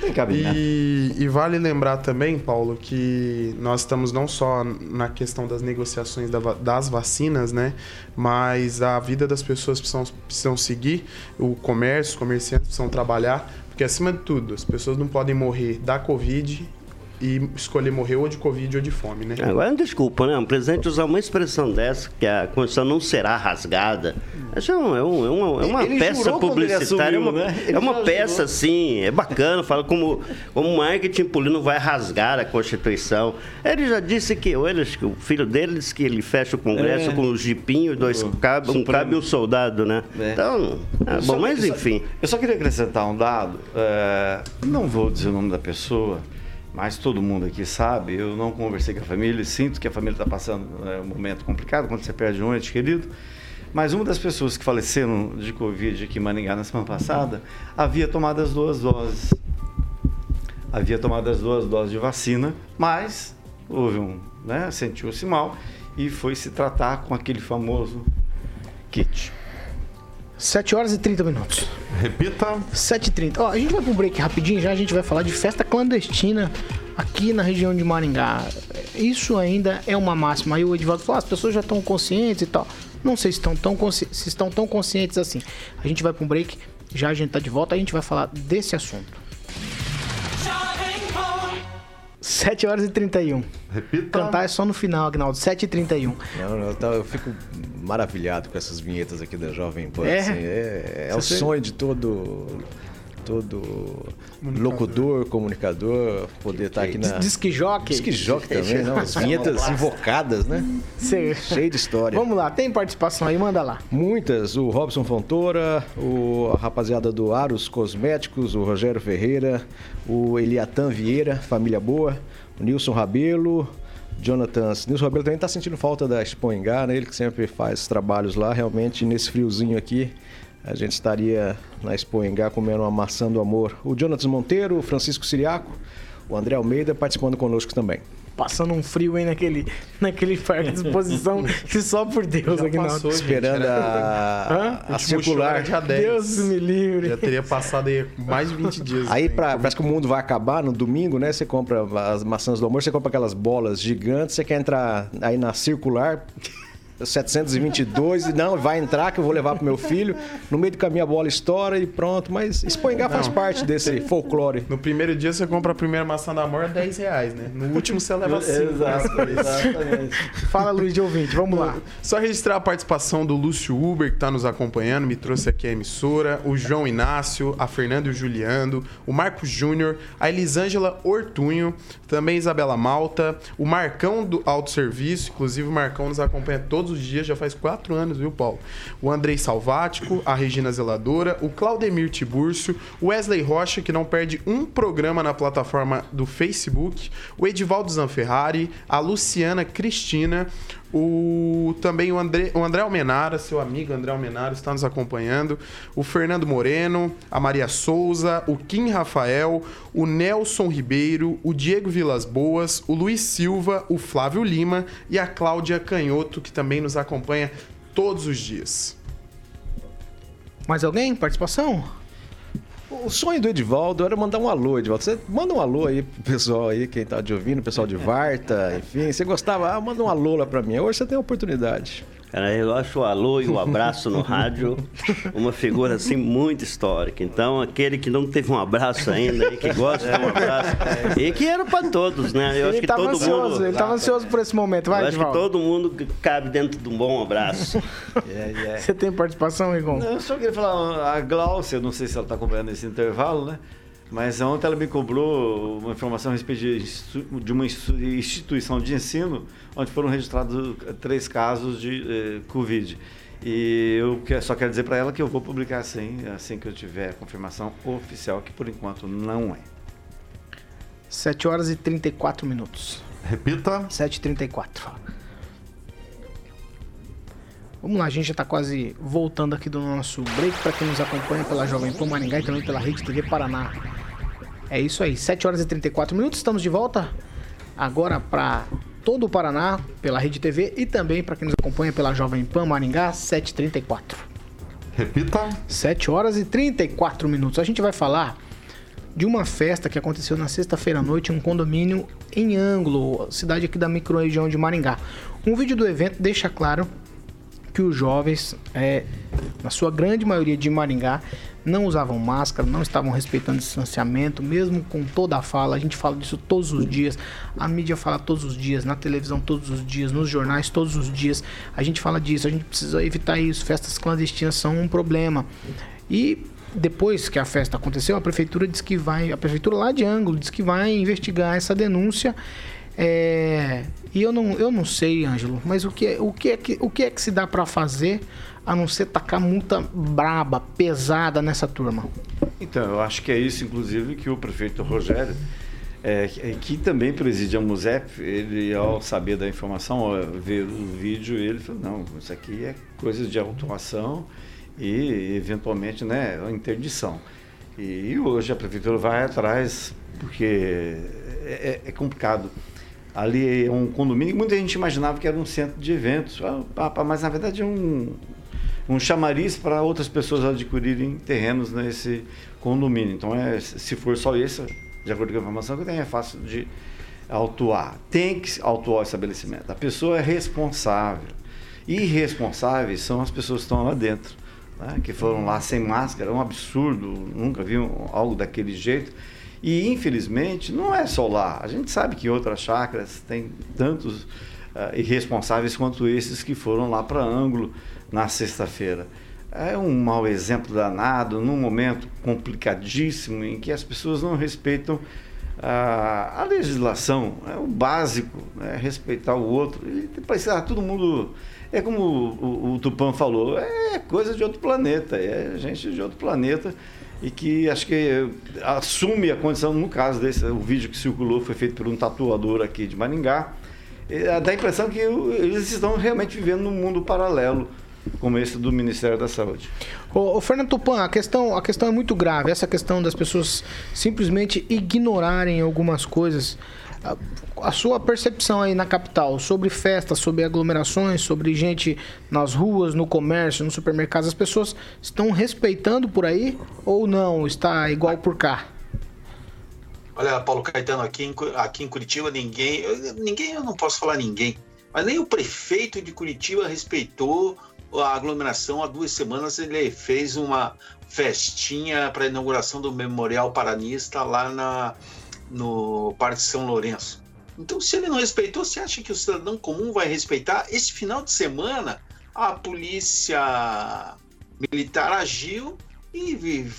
E, e vale lembrar também, Paulo, que nós estamos não só na questão das negociações das vacinas, né? Mas a vida das pessoas precisam, precisam seguir, o comércio, os comerciantes precisam trabalhar, porque acima de tudo, as pessoas não podem morrer da Covid e escolher morrer ou de Covid ou de fome, né? Agora, desculpa, né? O presidente usar uma expressão dessa, que a Constituição não será rasgada. Isso é, um- é um- é uma, é uma Ele peça ele publicitária, é assumiu, uma, né? Ele é uma peça, jurou. assim, é bacana, fala como, como o marketing político não vai rasgar a Constituição. Ele já disse que, que o filho dele disse que ele fecha o Congresso É. com um jipinho, dois um cabe e um soldado, né? É. Então, Eu só- bom, mas eu só- enfim. Eu só queria acrescentar um dado. é, não vou dizer o nome da pessoa, mas todo mundo aqui sabe. Eu não conversei com a família, sinto que a família está passando é, um momento complicado quando você perde um ente querido. Mas uma das pessoas que faleceram de Covid aqui em Maringá na semana passada havia tomado as duas doses. Havia tomado as duas doses de vacina, mas houve um, né, sentiu-se mal e foi se tratar com aquele famoso kit. 7 horas e 30 minutos. Repita. 7h30. Ó, a gente vai pro break rapidinho já, a gente vai falar de festa clandestina aqui na região de Maringá. Isso ainda é uma máxima. Aí o Edivaldo falou, ah, as pessoas já estão conscientes e tal. Não sei se estão tão, consci... se estão tão conscientes assim. A gente vai pro break, já a gente tá de volta, a gente vai falar desse assunto. 7 horas e 31. Repita. Cantar é só no final, Agnaldo. 7h31. Não, não, eu, tava- eu fico maravilhado com essas vinhetas aqui da Jovem Pan. É? assim, é, é o sonho de todo todo locutor, comunicador, poder estar aqui na. Disque jockey. Disque jockey também, não. As vinhetas invocadas, né? Cê- Cheio de história. Vamos lá, tem participação aí, manda lá. Muitas, o Robson Fontoura, o, a rapaziada do Aros Cosméticos, o Rogério Ferreira, o Eliatan Vieira, família boa, o Nilson Rabelo, Jonathan. Nilson Rabelo também está sentindo falta da Expoingá, né? Ele que sempre faz trabalhos lá, realmente nesse friozinho aqui. A gente estaria na Expoingá comendo uma maçã do amor. O Jonathan Monteiro, o Francisco Siriaco, o André Almeida participando conosco também. Passando um frio aí naquele, naquele parque de exposição que só por Deus, Agnaldo. passou, gente. Esperando Era- a, Hã? a Último show circular. 10. Deus me livre. Já teria passado aí mais de 20 dias. Aí né? pra, parece que o mundo vai acabar no domingo, né? Você compra as maçãs do amor, você compra aquelas bolas gigantes, você quer entrar aí na circular 722 e não, vai entrar que eu vou levar pro meu filho. No meio do caminho a bola estoura e pronto, mas Espoingá faz parte desse folclore. No primeiro dia você compra a primeira maçã da amor, é 10 reais, né? No último você leva 5. Exato, exatamente. Fala, Luiz de ouvinte, vamos lá. Só registrar a participação do Lúcio Uber, que está nos acompanhando, me trouxe aqui a emissora, o João Inácio, a Fernanda e o Juliano, o Marcos Júnior, a Elisângela Ortunho, também Isabela Malta, o Marcão do Autosserviço, inclusive o Marcão nos acompanha todos os dias, já faz quatro anos, viu, Paulo? O Andrei Salvático, a Regina Zeladora, o Claudemir Tibúrcio, o Wesley Rocha, que não perde um programa na plataforma do Facebook, o Edivaldo Zanferrari, a Luciana Cristina, o também o André, o André Almenara, seu amigo André Almenara, está nos acompanhando. O Fernando Moreno, a Maria Souza, o Kim Rafael, o Nelson Ribeiro, o Diego Vilas Boas, o Luiz Silva, o Flávio Lima e a Cláudia Canhoto, que também nos acompanha todos os dias. Mais alguém? Participação? O sonho do Edivaldo era mandar um alô, Edivaldo. Você manda um alô aí pro pessoal aí, quem tá te ouvindo, pessoal de Varta, enfim. Você gostava, ah, manda um alô lá pra mim. Hoje você tem a oportunidade. Cara, eu acho o alô e o abraço no rádio uma figura assim muito histórica. Então, aquele que não teve um abraço ainda e que gosta de um abraço, e que era para todos, né? Eu acho ele que tava todo ansioso, mundo. ele tava ansioso por esse momento. Vai, eu acho que todo mundo cabe dentro de um bom abraço. Você tem participação, Igor? Não, eu só queria falar, a Gláucia, não sei se ela está acompanhando esse intervalo, né? Mas ontem ela me cobrou uma informação a respeito de, uma institu- instituição de ensino onde foram registrados três casos de eh, Covid. E eu só quero dizer para ela que eu vou publicar sim, assim que eu tiver a confirmação oficial, que por enquanto não é. 7 horas e 34 minutos. Repita. 7h34. Vamos lá, a gente já está quase voltando aqui do nosso break para quem nos acompanha pela Jovem Pan Maringá e também pela Rede TV Paraná. É isso aí, 7 horas e 34 minutos, estamos de volta agora para todo o Paraná pela Rede TV e também para quem nos acompanha pela Jovem Pan Maringá, 7h34. Repita. 7 horas e 34 minutos. A gente vai falar de uma festa que aconteceu na sexta-feira à noite em um condomínio em Ângulo, cidade aqui da microrregião de Maringá. Um vídeo do evento deixa claro que os jovens, é, na sua grande maioria de Maringá, não usavam máscara, não estavam respeitando distanciamento, mesmo com toda a fala. A gente fala disso todos os dias, a mídia fala todos os dias, na televisão todos os dias, nos jornais todos os dias. A gente fala disso, a gente precisa evitar isso. Festas clandestinas são um problema. E depois que a festa aconteceu, a prefeitura disse que vai, a prefeitura lá de Ângulo disse que vai investigar essa denúncia. É, e eu não, eu não sei, Ângelo, mas o que, é- o que, é, que, o que é que se dá pra fazer a não ser tacar multa braba, pesada nessa turma? Então, eu acho que é isso, inclusive, que o prefeito Rogério, é, que- que também preside a MUSEP, ele, ao saber da informação, ao ver o vídeo, ele falou, não, isso aqui é coisa de autuação e, eventualmente, né, a interdição. E hoje a prefeitura vai atrás, porque é, é complicado. Ali é um condomínio que muita gente imaginava que era um centro de eventos, Ah, mas na verdade é um, um chamariz para outras pessoas adquirirem terrenos nesse condomínio. Então, é, se for só esse, de acordo com a informação que eu tenho, é fácil de autuar. Tem que autuar o estabelecimento. A pessoa é responsável. Irresponsáveis são as pessoas que estão lá dentro, né? que foram lá sem máscara. É um absurdo, nunca vi algo daquele jeito. E, infelizmente, não é só lá. A gente sabe que outras chácaras têm tantos ah, irresponsáveis quanto esses que foram lá para ângulo na sexta-feira. É um mau exemplo danado, num momento complicadíssimo em que as pessoas não respeitam a, a legislação, é o básico, né? respeitar o outro. E parece que todo mundo. É como o, o, o Tupã falou, é coisa de outro planeta, é gente de outro planeta e que acho que assume a condição, no caso desse, o vídeo que circulou foi feito por um tatuador aqui de Maringá, eh, dá a impressão que o- eles estão realmente vivendo num mundo paralelo, como esse do Ministério da Saúde. Ô, Fernando Tupan, a questão, a questão é muito grave. Essa questão das pessoas simplesmente ignorarem algumas coisas. A, sua percepção aí na capital sobre festas, sobre aglomerações, sobre gente nas ruas, no comércio, nos supermercados, as pessoas estão respeitando por aí ou não? Está igual por cá? Olha, Paulo Caetano, aqui em, aqui em Curitiba ninguém, ninguém, eu não posso falar ninguém, mas nem o prefeito de Curitiba respeitou a aglomeração. Há duas semanas ele fez uma festinha para a inauguração do Memorial Paranista lá na, no Parque São Lourenço. Então, se ele não respeitou, você acha que o cidadão comum vai respeitar? Esse final de semana, a polícia militar agiu e vi-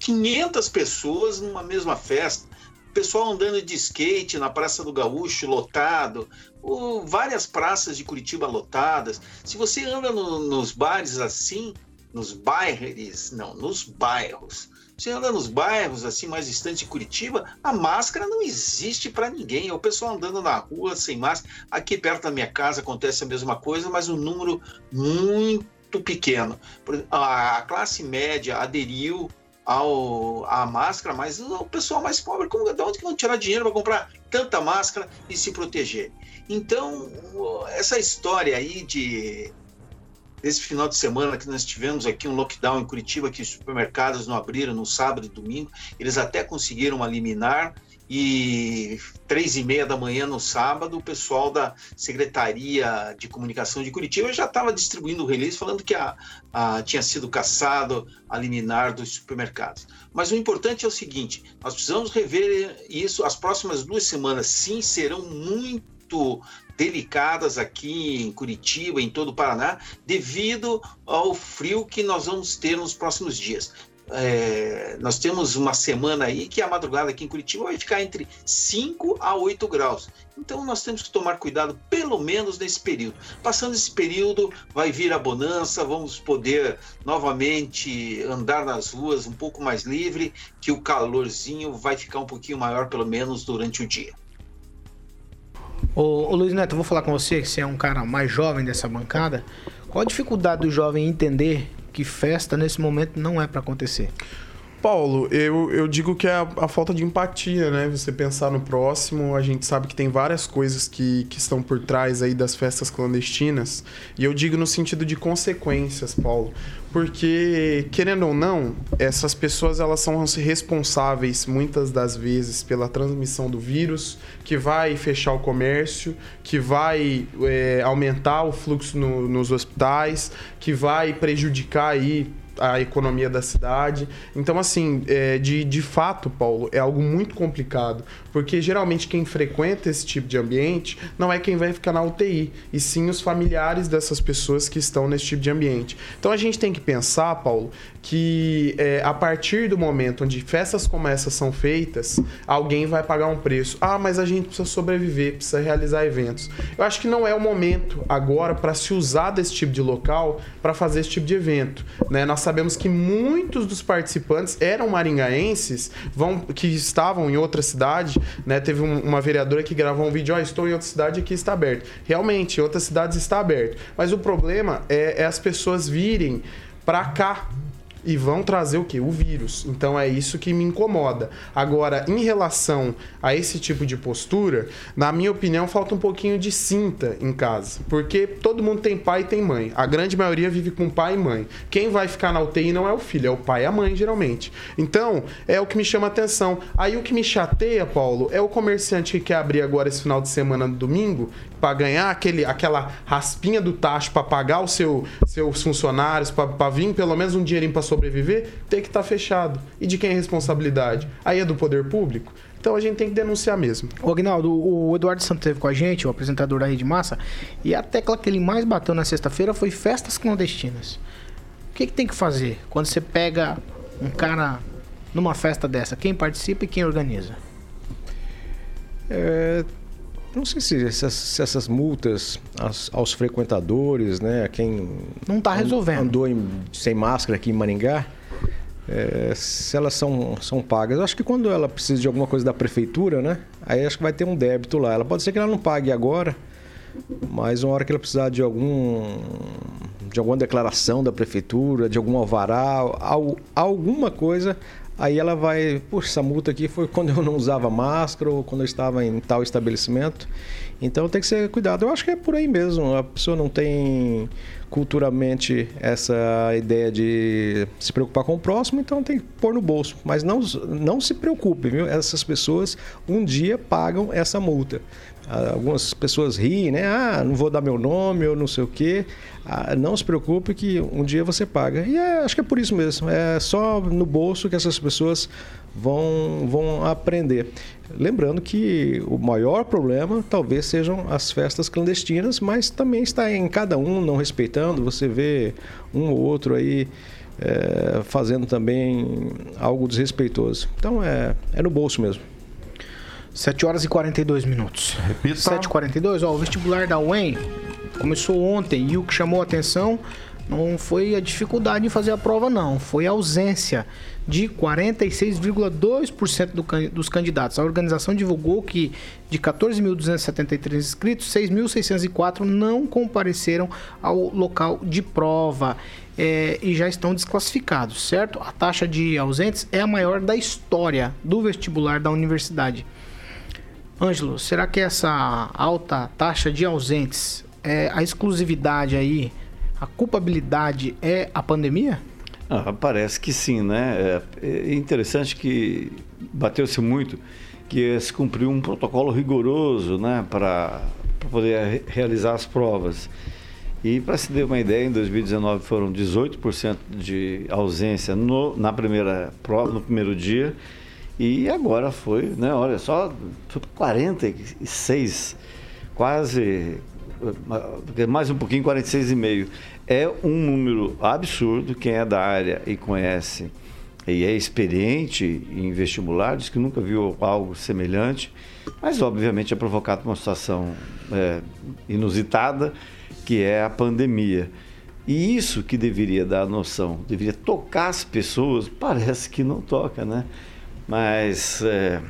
500 pessoas numa mesma festa. Pessoal andando de skate na Praça do Gaúcho lotado, o- várias praças de Curitiba lotadas. Se você anda no- nos bares assim, nos bairros, não, nos bairros. Você anda nos bairros assim mais distantes de Curitiba, a máscara não existe para ninguém. É o pessoal andando na rua sem máscara. Aqui perto da minha casa acontece a mesma coisa, mas um número muito pequeno. A classe média aderiu ao, à máscara, mas o pessoal mais pobre, como, de onde que vão tirar dinheiro para comprar tanta máscara e se proteger? Então, essa história aí de desse final de semana que nós tivemos aqui um lockdown em Curitiba, que os supermercados não abriram no sábado e domingo, eles até conseguiram eliminar e três e meia da manhã no sábado, o pessoal da Secretaria de Comunicação de Curitiba já estava distribuindo o release falando que a, a- tinha sido caçado a liminar dos supermercados. Mas o importante é o seguinte: nós precisamos rever isso. As próximas duas semanas, sim, serão muito delicadas aqui em Curitiba, em todo o Paraná, devido ao frio que nós vamos ter nos próximos dias. é, nós temos uma semana aí que a madrugada aqui em Curitiba vai ficar entre 5 a 8 graus. Então nós temos que tomar cuidado pelo menos nesse período. Passando esse período, vai vir a bonança, vamos poder novamente andar nas ruas um pouco mais livre, que o calorzinho vai ficar um pouquinho maior pelo menos durante o dia. Ô, ô Luiz Neto, vou falar com você, que você é um cara mais jovem dessa bancada. Qual a dificuldade do jovem em entender que festa nesse momento não é para acontecer? Paulo, eu, eu digo que é a, a, falta de empatia, né? Você pensar no próximo, a gente sabe que tem várias coisas que, que estão por trás aí das festas clandestinas. E eu digo no sentido de consequências, Paulo. Porque, querendo ou não, essas pessoas elas são responsáveis muitas das vezes pela transmissão do vírus, que vai fechar o comércio, que vai é, aumentar o fluxo no, nos hospitais, que vai prejudicar aí a economia da cidade. Então, assim, é, de, de fato, Paulo, é algo muito complicado, porque geralmente quem frequenta esse tipo de ambiente não é quem vai ficar na UTI, e sim os familiares dessas pessoas que estão nesse tipo de ambiente. Então, a gente tem que pensar, Paulo, que é, a partir do momento onde festas como essas são feitas, alguém vai pagar um preço. Ah, mas a gente precisa sobreviver, precisa realizar eventos. Eu acho que não é o momento agora para se usar desse tipo de local para fazer esse tipo de evento. Né? Nós sabemos que muitos dos participantes eram maringaenses, vão, que estavam em outra cidade. Né? Teve um, uma vereadora que gravou um vídeo: oh, estou em outra cidade aqui está aberto. Realmente, em outras cidades está aberto. Mas o problema é, é as pessoas virem para cá e vão trazer o que? O vírus. Então é isso que me incomoda. Agora, em relação a esse tipo de postura, na minha opinião, falta um pouquinho de cinta em casa. Porque todo mundo tem pai e tem mãe. A grande maioria vive com pai e mãe. Quem vai ficar na UTI não é o filho, é o pai e a mãe, geralmente. Então, é o que me chama atenção. Aí o que me chateia, Paulo, é o comerciante que quer abrir agora esse final de semana no domingo para ganhar aquele, aquela raspinha do tacho para pagar os seu, seus funcionários, para vir pelo menos um dinheirinho para sobreviver, tem que estar tá fechado. E de quem é a responsabilidade? Aí é do poder público? Então a gente tem que denunciar mesmo. O Agnaldo, o Eduardo Santos esteve com a gente, o apresentador da Rede Massa, e a tecla que ele mais bateu na sexta-feira foi festas clandestinas. O que, que tem que fazer quando você pega um cara numa festa dessa? Quem participa e quem organiza? É, não sei se essas, se essas multas aos, aos, frequentadores, né, a quem não está resolvendo andou em, sem máscara aqui em Maringá, é, se elas são, são pagas. Eu acho que quando ela precisa de alguma coisa da prefeitura, né, aí acho que vai ter um débito lá. Ela pode ser que ela não pague agora, mas uma hora que ela precisar de algum de alguma declaração da prefeitura, de algum alvará, alguma coisa, Aí ela vai, puxa, essa multa aqui foi quando eu não usava máscara ou quando eu estava em tal estabelecimento. Então tem que ser cuidado. Eu acho que é por aí mesmo. A pessoa não tem culturalmente essa ideia de se preocupar com o próximo, então tem que pôr no bolso. Mas não, não se preocupe, viu? Essas pessoas um dia pagam essa multa. Algumas pessoas riem, né? Ah, não vou dar meu nome ou não sei o quê. Ah, não se preocupe que um dia você paga. E é, acho que é por isso mesmo. É só no bolso que essas pessoas vão, vão aprender. Lembrando que o maior problema talvez sejam as festas clandestinas, mas também está em cada um não respeitando. Você vê um ou outro aí é, fazendo também algo desrespeitoso. Então é, é no bolso mesmo. 7 horas e 42 minutos. Repita. 7 e 42 ó, o vestibular da UEM começou ontem e o que chamou a atenção não foi a dificuldade em fazer a prova, não. Foi a ausência de 46,2% do, dos candidatos. A organização divulgou que de 14.273 inscritos, 6.604 não compareceram ao local de prova. É, e já estão desclassificados, certo? A taxa de ausentes é a maior da história do vestibular da universidade. Ângelo, será que essa alta taxa de ausentes, é, a exclusividade aí, a culpabilidade é a pandemia? Ah, parece que sim, né? É, é interessante que bateu-se muito que se cumpriu um protocolo rigoroso né, para poder realizar as provas. E para se ter uma ideia, em 2019 foram 18% de ausência no, na primeira prova, no primeiro dia, e agora foi, né? Olha só, 46, quase mais um pouquinho, 46,5. É um número absurdo. Quem é da área e conhece e é experiente em vestibular, diz que nunca viu algo semelhante, mas obviamente é provocado por uma situação é, inusitada, que é a pandemia. E isso que deveria dar noção, deveria tocar as pessoas, parece que não toca, né? Mas é,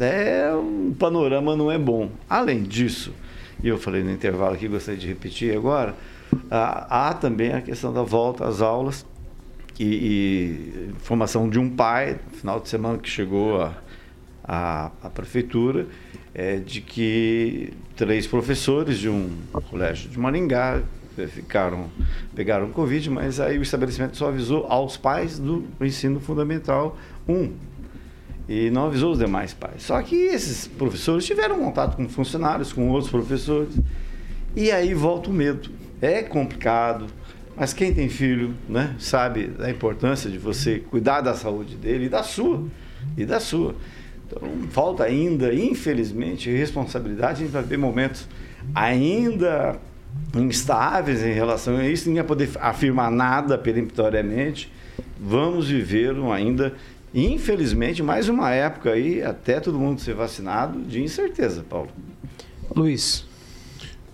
é um panorama não é bom. Além disso, e eu falei no intervalo aqui, gostaria de repetir agora, há, há também a questão da volta às aulas e, e informação de um pai, no final de semana que chegou a, a, a prefeitura, é, de que três professores de um colégio de Maringá ficaram, pegaram Covid, mas aí o estabelecimento só avisou aos pais do ensino fundamental um e não avisou os demais pais. Só que esses professores tiveram contato com funcionários, com outros professores, e aí volta o medo. É complicado, mas quem tem filho, né, sabe da importância de você cuidar da saúde dele e da sua, e da sua. Então, falta ainda, infelizmente, responsabilidade. A gente vai ver momentos ainda instáveis em relação a isso, ninguém vai poder afirmar nada peremptoriamente. Vamos viver ainda, infelizmente, mais uma época aí, até todo mundo ser vacinado, de incerteza, Paulo. Luiz.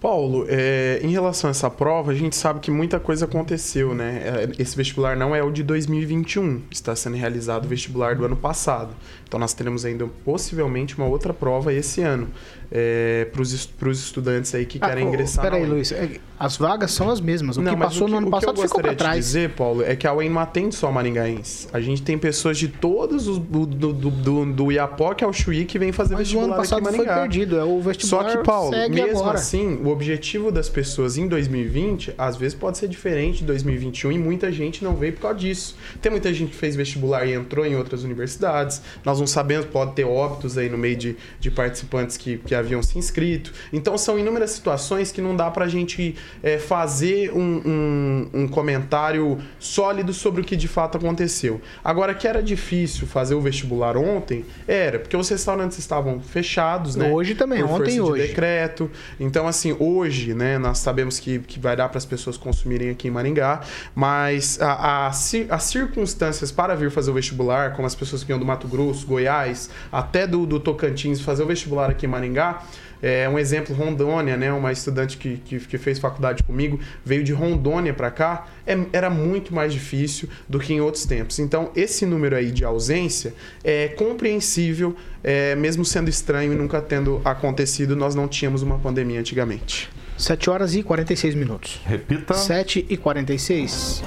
Paulo, é, em relação a essa prova, a gente sabe que muita coisa aconteceu, né? É, esse vestibular não é o de 2021, está sendo realizado o vestibular do ano passado. Então nós teremos ainda possivelmente uma outra prova esse ano é, para os estudantes aí que Ah, querem ingressar. Peraí. Luiz. é- As vagas são as mesmas. O Não, que passou o que- no ano o que passado eu ficou gostaria para trás. de dizer, Paulo, é que a UEM não atende só maringaenses. A gente tem pessoas de todos os do, do, do, do, Iapoque ao Chuí que vêm fazer Mas o vestibular ano passado aqui em foi perdido. É o vestibular Só que, Paulo, mesmo agora. assim, o objetivo das pessoas em 2020, às vezes pode ser diferente de 2021 e muita gente não veio por causa disso. Tem muita gente que fez vestibular e entrou em outras universidades. Nós não sabemos, pode ter óbitos aí no meio de, de participantes que, que haviam se inscrito. Então, são inúmeras situações que não dá pra gente é, fazer um, um, um comentário sólido sobre o que de fato aconteceu. Agora, que era difícil fazer o vestibular ontem, era, porque os restaurantes estavam fechados, né? Hoje também, Por ontem e de hoje. decreto. Então, assim, hoje, né, nós sabemos que, que vai dar para as pessoas consumirem aqui em Maringá, mas a, a as circunstâncias para vir fazer o vestibular, como as pessoas que vinham do Mato Grosso, Goiás, até do, do Tocantins, fazer o vestibular aqui em Maringá, é um exemplo, Rondônia, né? Uma estudante que, que, que fez faculdade comigo veio de Rondônia para cá, é- era muito mais difícil do que em outros tempos. Então, esse número aí de ausência é compreensível, é, mesmo sendo estranho e nunca tendo acontecido, nós não tínhamos uma pandemia antigamente. 7 horas e 46 minutos. Repita. 7 e 46.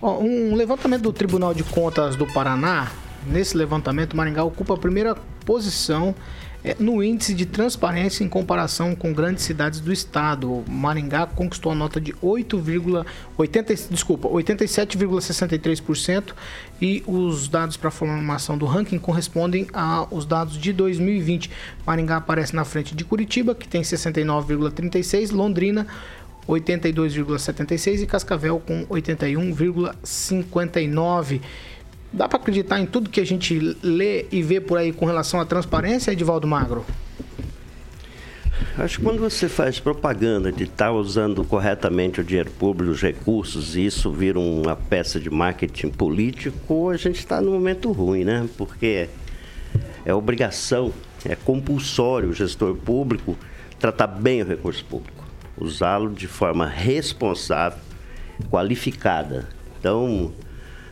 Ó, um levantamento do Tribunal de Contas do Paraná, nesse levantamento, Maringá ocupa a primeira posição é, no índice de transparência em comparação com grandes cidades do estado. Maringá conquistou a nota de 8,80, desculpa, 87,63% e os dados para a formação do ranking correspondem aos dados de 2020. Maringá aparece na frente de Curitiba, que tem 69,36, Londrina 82,76 e Cascavel com 81,59. Dá para acreditar em tudo que a gente lê e vê por aí com relação à transparência, Edivaldo Magro? Acho que quando você faz propaganda de estar usando corretamente o dinheiro público, os recursos, e isso vira uma peça de marketing político, a gente está num momento ruim, né? Porque é obrigação, é compulsório o gestor público tratar bem o recurso público, usá-lo de forma responsável, qualificada. Então,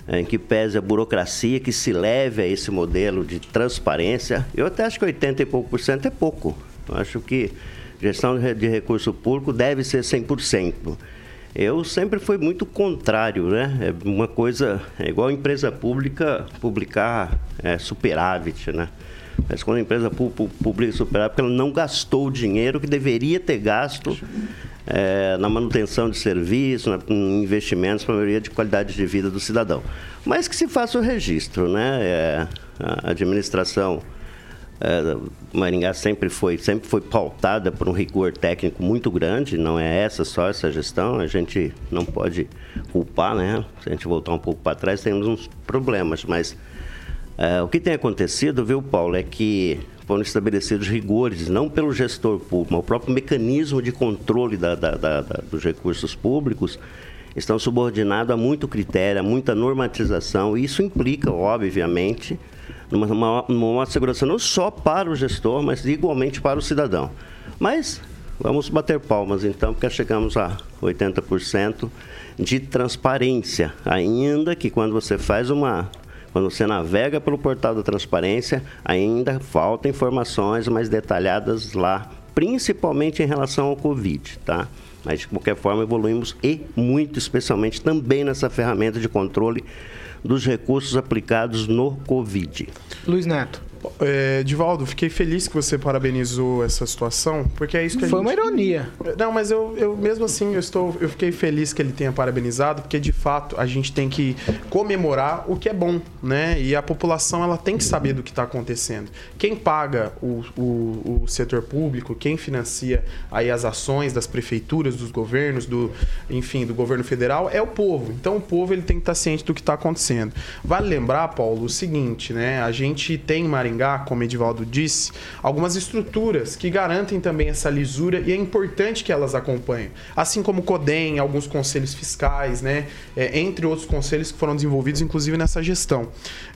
em que pese a burocracia que se leve a esse modelo de transparência, eu até acho que 80 e pouco por cento é pouco. Eu acho que gestão de recurso público deve ser 100%. Eu sempre fui muito contrário, né? É uma coisa, é igual a empresa pública publicar é, superávit, né? Mas quando a empresa pu- pu- publica superávit, porque ela não gastou o dinheiro que deveria ter gasto é, na manutenção de serviço, em investimentos para a melhoria de qualidade de vida do cidadão. Mas que se faça o registro, né? É, a administração é, Maringá sempre foi, sempre foi pautada por um rigor técnico muito grande, não é essa só essa gestão, a gente não pode culpar, né? Se a gente voltar um pouco para trás, temos uns problemas, mas é, o que tem acontecido, viu, Paulo, é que foram estabelecidos rigores, não pelo gestor público, mas o próprio mecanismo de controle da- da- da- dos recursos públicos, estão subordinados a muito critério, a muita normatização, e isso implica, obviamente, numa segurança não só para o gestor, mas igualmente para o cidadão. Mas vamos bater palmas então, porque chegamos a 80% de transparência, ainda que quando você faz uma quando você navega pelo portal da transparência, ainda faltam informações mais detalhadas lá, principalmente em relação ao Covid, tá? Mas de qualquer forma evoluímos e muito especialmente também nessa ferramenta de controle dos recursos aplicados no Covid. Luiz Neto. É, Divaldo, fiquei feliz que você parabenizou essa situação, porque é isso que a Foi gente... uma ironia. Não, mas eu, eu mesmo assim eu estou, eu fiquei feliz que ele tenha parabenizado, porque de fato a gente tem que comemorar o que é bom, né? E a população ela tem que saber do que está acontecendo. Quem paga o, o, o setor público, quem financia aí as ações das prefeituras, dos governos, do, enfim, do governo federal é o povo. Então o povo ele tem que estar ciente do que está acontecendo. Vale lembrar, Paulo, o seguinte, né? A gente tem em Maringá, como Edivaldo disse, algumas estruturas que garantem também essa lisura e é importante que elas acompanhem. Assim como o CODEM, alguns conselhos fiscais, né? É, entre outros conselhos que foram desenvolvidos, inclusive nessa gestão.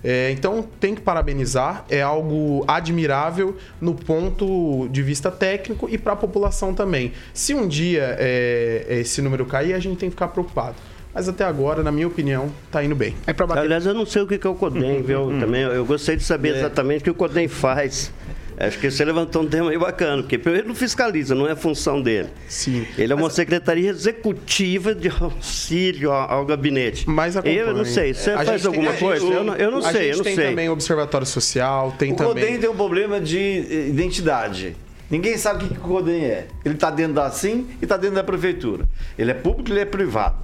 É, então tem que parabenizar, é algo admirável no ponto de vista técnico e para a população também. Se um dia é, esse número cair, a gente tem que ficar preocupado. Mas até agora, na minha opinião, tá indo bem. É para bater. Aliás, eu não sei o que que é o CODEM, viu? Também eu gostaria de saber exatamente o que o CODEM faz. Acho que você levantou um tema aí bacana, porque primeiro ele não fiscaliza, não é função dele. Sim. Ele é uma secretaria executiva de auxílio ao, ao gabinete. Mas acompanha. Eu não sei, você A faz gente tem- alguma a coisa? gente- Eu não, eu não a sei, gente eu não tem sei. também o Observatório Social, tem o também... Codem tem um problema de eh, identidade. Ninguém sabe o que que o Codem é. Ele está dentro da SIM e está dentro da prefeitura. Ele é público e ele é privado.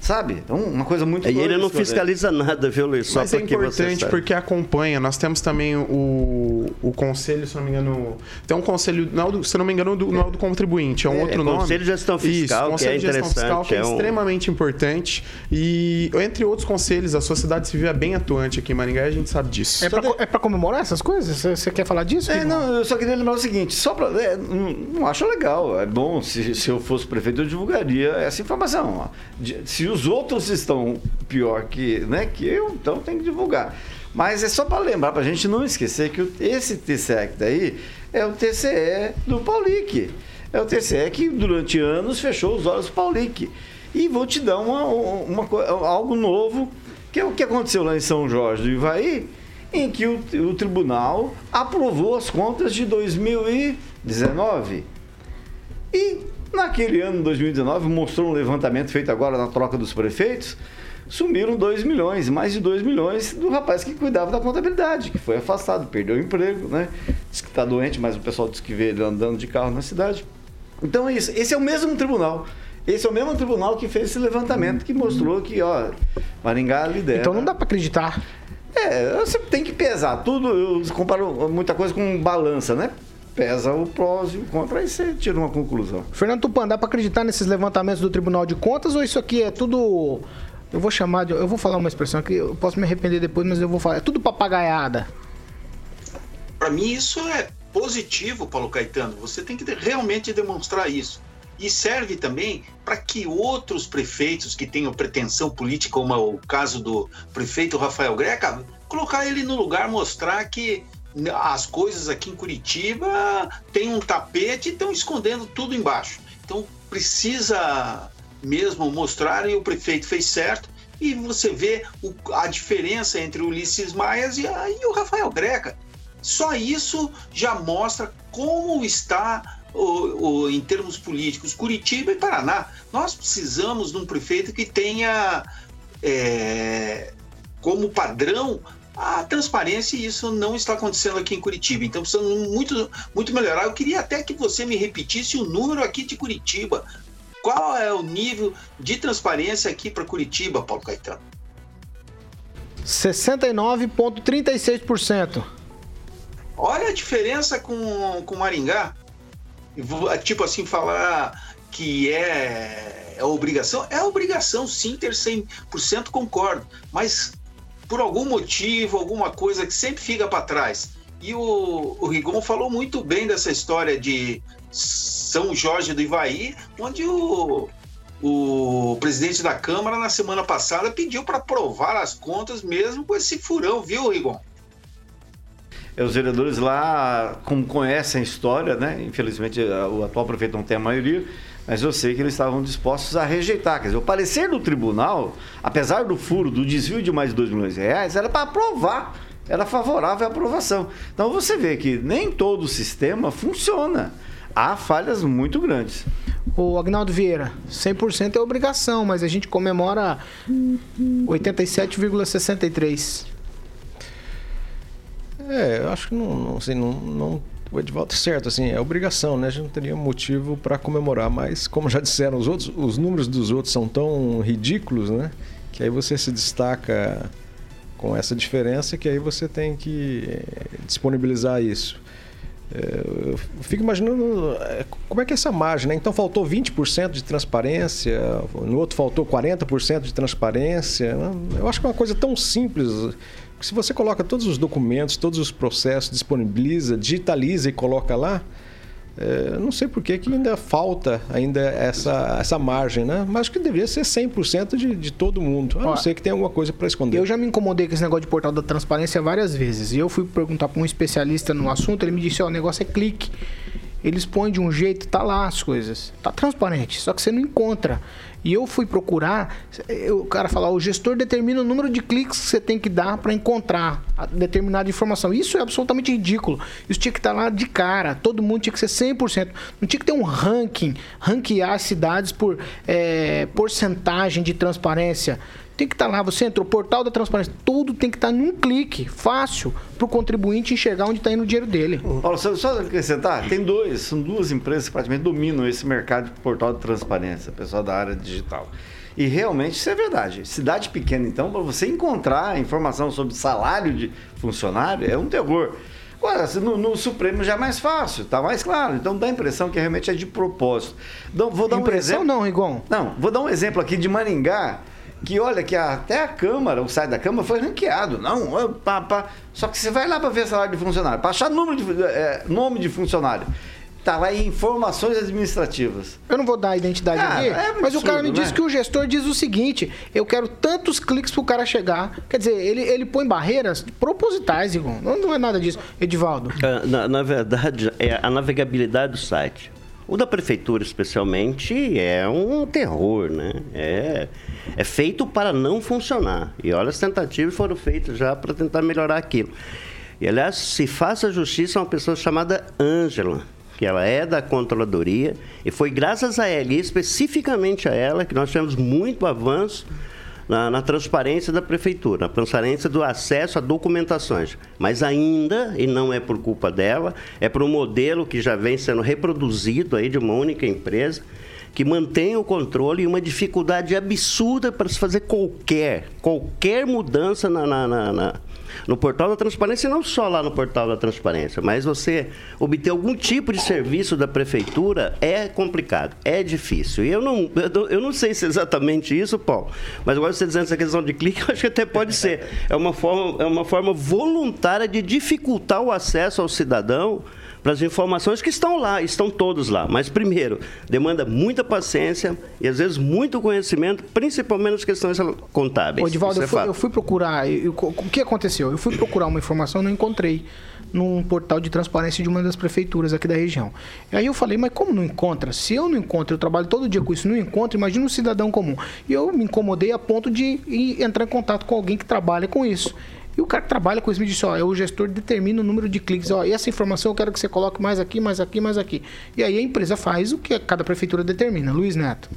Sabe? É uma coisa muito E ele não fiscaliza nada, viu, Luiz? Só Mas é importante porque acompanha. Nós temos também o, o conselho, se não me engano. Tem um conselho, não, é o do- se não me engano, do, não é o do contribuinte, é um É, outro é nome. Conselho de Gestão Fiscal, Isso, que é Conselho de Gestão Fiscal, que é, é um- extremamente importante. E, entre outros conselhos, a sociedade civil é bem atuante aqui em Maringá e a gente sabe disso. É pra, co- é comemorar essas coisas? Você- Você quer falar disso? É, irmão? não, eu só queria lembrar o seguinte, só pra, é, não, não acho legal, é bom, se, se eu fosse prefeito eu divulgaria essa informação. ó. De- se os outros estão pior que, né, que eu, então tem que divulgar. Mas é só para lembrar, para a gente não esquecer que esse TCE daí é o TCE do Paulic. É o TCE que durante anos fechou os olhos do Paulic. E vou te dar uma, uma, co- algo novo, que é o que aconteceu lá em São Jorge do Ivaí, em que o, o tribunal aprovou as contas de 2019. E naquele ano, 2019, mostrou um levantamento feito agora na troca dos prefeitos, sumiram 2 milhões, mais de 2 milhões do rapaz que cuidava da contabilidade, que foi afastado, perdeu o emprego, né? Diz que está doente, mas o pessoal diz que vê ele andando de carro na cidade. Então é isso. Esse é o mesmo tribunal. Esse é o mesmo tribunal que fez esse levantamento que mostrou que, ó, Maringá lidera. Então não dá pra acreditar. É, você tem que pesar tudo. Eu comparo muita coisa com balança, né? Pesa o prós e o contra, aí você tira uma conclusão. Fernando Tupan, dá pra acreditar nesses levantamentos do Tribunal de Contas ou isso aqui é tudo. Eu vou chamar de. Eu vou falar uma expressão que eu posso me arrepender depois, mas eu vou falar. É tudo papagaiada. Para mim, isso é positivo, Paulo Caetano. Você tem que realmente demonstrar isso. E serve também para que outros prefeitos que tenham pretensão política, como é o caso do prefeito Rafael Greca, colocar ele no lugar, mostrar que as coisas aqui em Curitiba tem um tapete e estão escondendo tudo embaixo. Então precisa mesmo mostrar e o prefeito fez certo. E você vê o- a diferença entre o Ulisses Maias e, a- e o Rafael Greca. Só isso já mostra como está o, o- em termos políticos Curitiba e Paraná. Nós precisamos de um prefeito que tenha é, como padrão a transparência e isso não está acontecendo aqui em Curitiba. Então precisamos muito, muito melhorar. Eu queria até que você me repetisse o número aqui de Curitiba. Qual é o nível de transparência aqui para Curitiba, Paulo Caetano? 69,36%. Olha a diferença com, com Maringá. Vou, Tipo assim, falar que é, é obrigação. É obrigação, sim, ter 100% concordo. Mas por algum motivo, alguma coisa que sempre fica para trás. E o, o Rigon falou muito bem dessa história de São Jorge do Ivaí, onde o, o presidente da Câmara, na semana passada, pediu para aprovar as contas mesmo com esse furão, viu, Rigon? É, os vereadores lá, como conhecem a história, né? Infelizmente, o atual prefeito não tem a maioria, mas eu sei que eles estavam dispostos a rejeitar. Quer dizer, o parecer do tribunal, apesar do furo, do desvio de mais de 2 milhões de reais, era para aprovar. Era favorável à aprovação. Então você vê que nem todo o sistema funciona. Há falhas muito grandes. O Agnaldo Vieira, 100% é obrigação, mas a gente comemora 87,63. É, eu acho que não, não, assim, não, não o Edvaldo certo, assim, é obrigação, né? A gente não teria motivo para comemorar, mas como já disseram os outros, os números dos outros são tão ridículos, né? Que aí você se destaca com essa diferença que aí você tem que eh, disponibilizar isso. É, eu fico imaginando é, como é que é essa margem, né? Então faltou 20% de transparência, no outro faltou 40% de transparência. Né? Eu acho que é uma coisa tão simples. Se você coloca todos os documentos, todos os processos, disponibiliza, digitaliza e coloca lá, é, não sei por que, que ainda falta ainda essa, essa margem, né? Mas acho que deveria ser 100% de, de todo mundo. A não ser que tenha alguma coisa para esconder. Eu já me incomodei com esse negócio de portal da transparência várias vezes. E eu fui perguntar para um especialista no assunto, ele me disse, ó, o negócio é clique. Eles põem de um jeito, tá lá as coisas. Tá transparente, só que você não encontra. E eu fui procurar, o cara falar, o gestor determina o número de cliques que você tem que dar para encontrar determinada informação. Isso é absolutamente ridículo. Isso tinha que estar tá lá de cara. Todo mundo tinha que ser 100%. Não tinha que ter um ranking, ranquear cidades por é, porcentagem de transparência tem que estar tá lá. Você entrou, portal da transparência, tudo tem que estar tá num clique, fácil, para o contribuinte enxergar onde está indo o dinheiro dele. Paulo, só, só acrescentar, tem dois, são duas empresas que praticamente dominam esse mercado de portal de transparência, pessoal da área digital. E realmente isso é verdade. Cidade pequena, então, para você encontrar informação sobre salário de funcionário, é um terror. Agora, no, no, Supremo já é mais fácil, tá mais claro. Então dá a impressão que realmente é de propósito. Então, vou dar impressão um exemplo. não, Rigon? Não, vou dar um exemplo aqui de Maringá que olha que até a Câmara, o site da Câmara foi ranqueado. Não, pá, pá. só que você vai lá para ver salário de funcionário, para achar número de, é, nome de funcionário. Tá lá em informações administrativas. Eu não vou dar a identidade cara, aqui, é absurdo, mas o cara me né? disse que o gestor diz o seguinte: eu quero tantos cliques pro cara chegar. Quer dizer, ele, ele põe barreiras propositais, Igor. Não, não é nada disso, Edivaldo. É, na, na verdade, é a navegabilidade do site. O da prefeitura, especialmente, é um terror, né? É, é feito para não funcionar. E olha, as tentativas foram feitas já para tentar melhorar aquilo. E, aliás, se faça justiça a uma pessoa chamada Ângela, que ela é da controladoria, e foi graças a ela, e especificamente a ela, que nós tivemos muito avanço na, na, transparência da prefeitura, na transparência do acesso a documentações. Mas ainda, e não é por culpa dela, é por um modelo que já vem sendo reproduzido aí de uma única empresa, que mantém o controle e uma dificuldade absurda para se fazer qualquer, qualquer mudança na, na, na, na no portal da transparência, não só lá no portal da transparência, mas você obter algum tipo de serviço da prefeitura é complicado, é difícil. E eu não, eu não sei se é exatamente isso, Paulo, mas agora você dizendo essa questão de clique, eu acho que até pode ser. É uma forma, é uma forma voluntária de dificultar o acesso ao cidadão para as informações que estão lá, estão todos lá. Mas, primeiro, demanda muita paciência e, às vezes, muito conhecimento, principalmente nas questões contábeis. Ô, Divaldo, eu, é fui, eu, fui, procurar. Eu, o que aconteceu? Eu fui procurar uma informação não encontrei num portal de transparência de uma das prefeituras aqui da região. E aí eu falei, mas como não encontra? Se eu não encontro, eu trabalho todo dia com isso, não encontro, imagina um cidadão comum. E eu me incomodei a ponto de entrar em contato com alguém que trabalha com isso. E o cara que trabalha com isso me disse, ó, o gestor determina o número de cliques, ó, e essa informação eu quero que você coloque mais aqui, mais aqui, mais aqui. E aí a empresa faz o que cada prefeitura determina. Luiz Neto.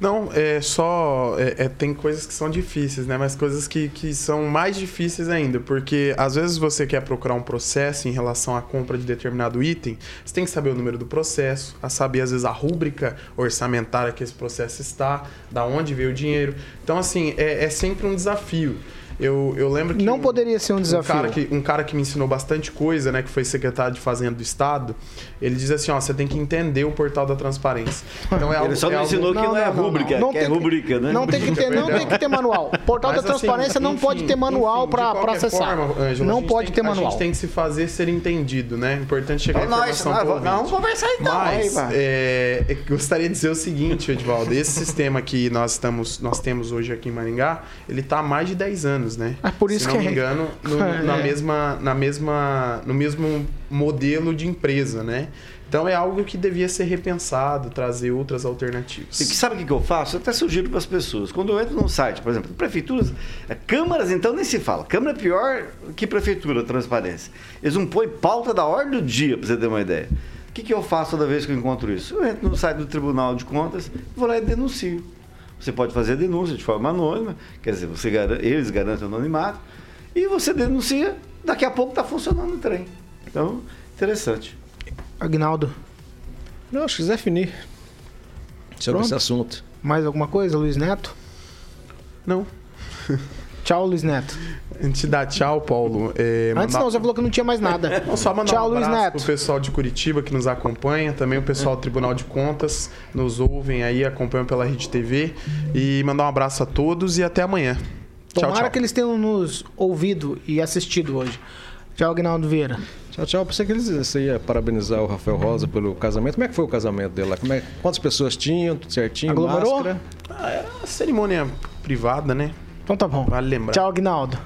Não, é só. É, é, tem coisas que são difíceis, né? Mas coisas que, que são mais difíceis ainda. Porque às vezes você quer procurar um processo em relação à compra de determinado item, você tem que saber o número do processo, a saber, às vezes, a rúbrica orçamentária que esse processo está, da onde veio o dinheiro. Então, assim, é, é sempre um desafio. Eu, eu lembro que. Não poderia ser um desafio. cara, que, um cara que me ensinou bastante coisa, né? Que foi secretário de Fazenda do Estado. Ele diz assim: ó, você tem que entender o portal da transparência. Então é Ele só não ensinou que não é rúbrica, que é tem rubrica, né? Não tem que ter, não tem que ter manual. Portal Mas, da assim, transparência não enfim, pode ter manual qualquer acessar. forma, Ângelo, a não pode tem- ter A manual. gente tem que se fazer ser entendido, né? É importante chegar a Então, nós, informação nós, pro vamos- conversar então, Mas, aí, é, eu gostaria de dizer o seguinte, Edvaldo. Esse sistema que nós, estamos, nós temos hoje aqui em Maringá, ele tá há mais de 10 anos, né? É por isso Se não que me é- engano, no, É. na mesma, na mesma, no mesmo modelo de empresa, né? Então é algo que devia ser repensado, trazer outras alternativas. E que sabe o que eu faço? Eu até sugiro para as pessoas. Quando eu entro num site, por exemplo, prefeituras, é, câmaras, então nem se fala. Câmara é pior que prefeitura, transparência. Eles não põem pauta da ordem do dia, para você ter uma ideia. O que, que eu faço toda vez que eu encontro isso? Eu entro no site do Tribunal de Contas, vou lá e denuncio. Você pode fazer a denúncia de forma anônima, quer dizer, você garan- eles garantem o anonimato, e você denuncia, daqui a pouco está funcionando o trem. Então, interessante. Agnaldo. Não, acho que quiser definir sobre Pronto. esse assunto. Mais alguma coisa, Luiz Neto? Não. Tchau, Luiz Neto. A gente dá tchau, Paulo. É, Antes mandar- não, você falou que não tinha mais nada. Não, só mandar Tchau, um Luiz Neto. pro pessoal de Curitiba que nos acompanha, também o pessoal do Tribunal de Contas nos ouvem aí, acompanham pela Rede TV e mandar um abraço a todos e até amanhã. Tchau, Tomara tchau. que eles tenham nos ouvido e assistido hoje. Tchau, Agnaldo Vieira. Tchau, tchau. Pensei que eles você ia parabenizar o Rafael Rosa pelo casamento. Como é que foi o casamento dele lá? Como é- quantas pessoas tinham? Tudo certinho? Aglomerou? Máscara? Ah, era uma cerimônia privada, né? Então tá bom. Vale lembrar. Tchau, Agnaldo.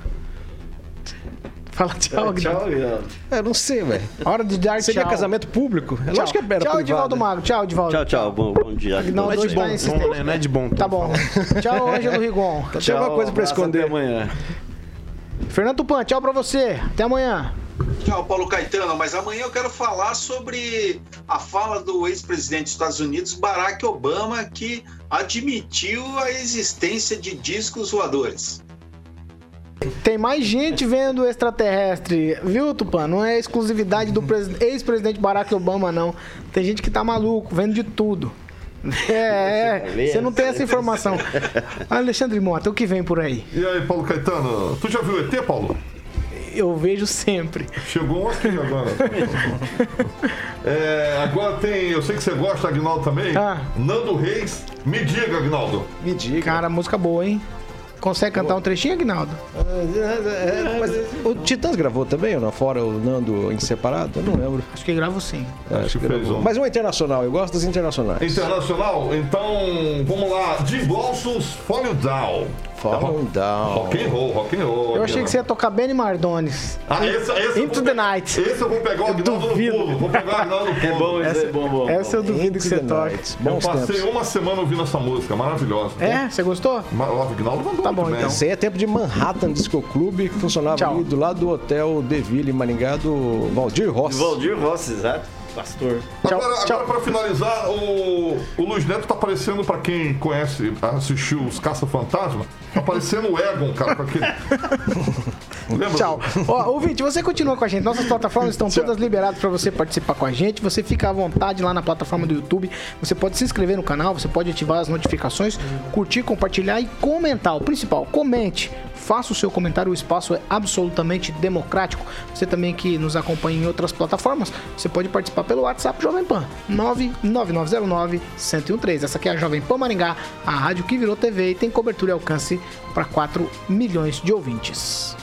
Fala tchau, Agnaldo. Guilherme. É, não sei, velho. Hora de dar Seria tchau. casamento público? É Tchau, lógico que era tchau. Edivaldo Magro. Tchau, Edivaldo. Tchau, tchau. Bom, bom dia. Agnaldo Não é de hoje bom tá tom, insistente. né? Não é de bom tom. Tá bom. Tchau, Ângelo Rigon. Tinha alguma coisa pra esconder. Até amanhã. Fernando Tupan, tchau pra você. Até amanhã. Tchau, Paulo Caetano. Mas amanhã eu quero falar sobre a fala do ex-presidente dos Estados Unidos, Barack Obama, que admitiu a existência de discos voadores. Tem mais gente vendo extraterrestre, viu, Tupan? Não é exclusividade do pres- ex-presidente Barack Obama, não. Tem gente que tá maluco, vendo de tudo. É, é, você não tem essa informação. Alexandre Mota, o que vem por aí? E aí, Paulo Caetano, tu já viu o ET, Paulo? Eu vejo sempre. Chegou aqui agora. É, agora tem, eu sei que você gosta, Agnaldo também. Ah. Nando Reis, me diga, Agnaldo. Me diga. Cara, música boa, hein? Consegue cantar um trechinho, Aguinaldo? É, mas o Titãs gravou também ou não? Fora o Nando em separado? Eu não lembro. Acho que gravo sim. É, acho que fez gravou. um. Mas um internacional, eu gosto dos internacionais. Internacional, então vamos lá. Jim Blossoms, You Down. Fall Down. Rock and roll, rock and roll. Eu achei que você ia tocar Benny Mardones. Ah, esse, esse Into the Night. Esse eu vou pegar o Agnaldo no pulo. Vou pegar o Agnaldo no pulo. É bom, isso é bom, bom. Essa eu duvido que você toque. Eu passei tempos. uma semana ouvindo essa música, maravilhosa. É? Você gostou? Ma- O Agnaldo mandou Tá bom, então. Esse aí é tempo de Manhattan Disco Club, que funcionava Tchau. ali do lado do hotel Deville, em Maringá, do Valdir Rossi. Valdir Rossi, exato. Pastor. Tchau, Agora, tchau. agora para finalizar, o, o Luiz Neto tá parecendo, pra quem conhece, assistiu os Caça-Fantasma, tá parecendo o Egon, cara, com aquele... Lembra? Tchau. Ó, ouvinte, você continua com a gente. Nossas plataformas estão todas liberadas para você participar com a gente. Você fica à vontade lá na plataforma do YouTube. Você pode se inscrever no canal, você pode ativar as notificações, curtir, compartilhar e comentar. O principal, comente. Faça o seu comentário, o espaço é absolutamente democrático. Você também que nos acompanha em outras plataformas, você pode participar pelo WhatsApp Jovem Pan 99909-1013. Essa aqui é a Jovem Pan Maringá, a rádio que virou TV e tem cobertura e alcance para 4 milhões de ouvintes.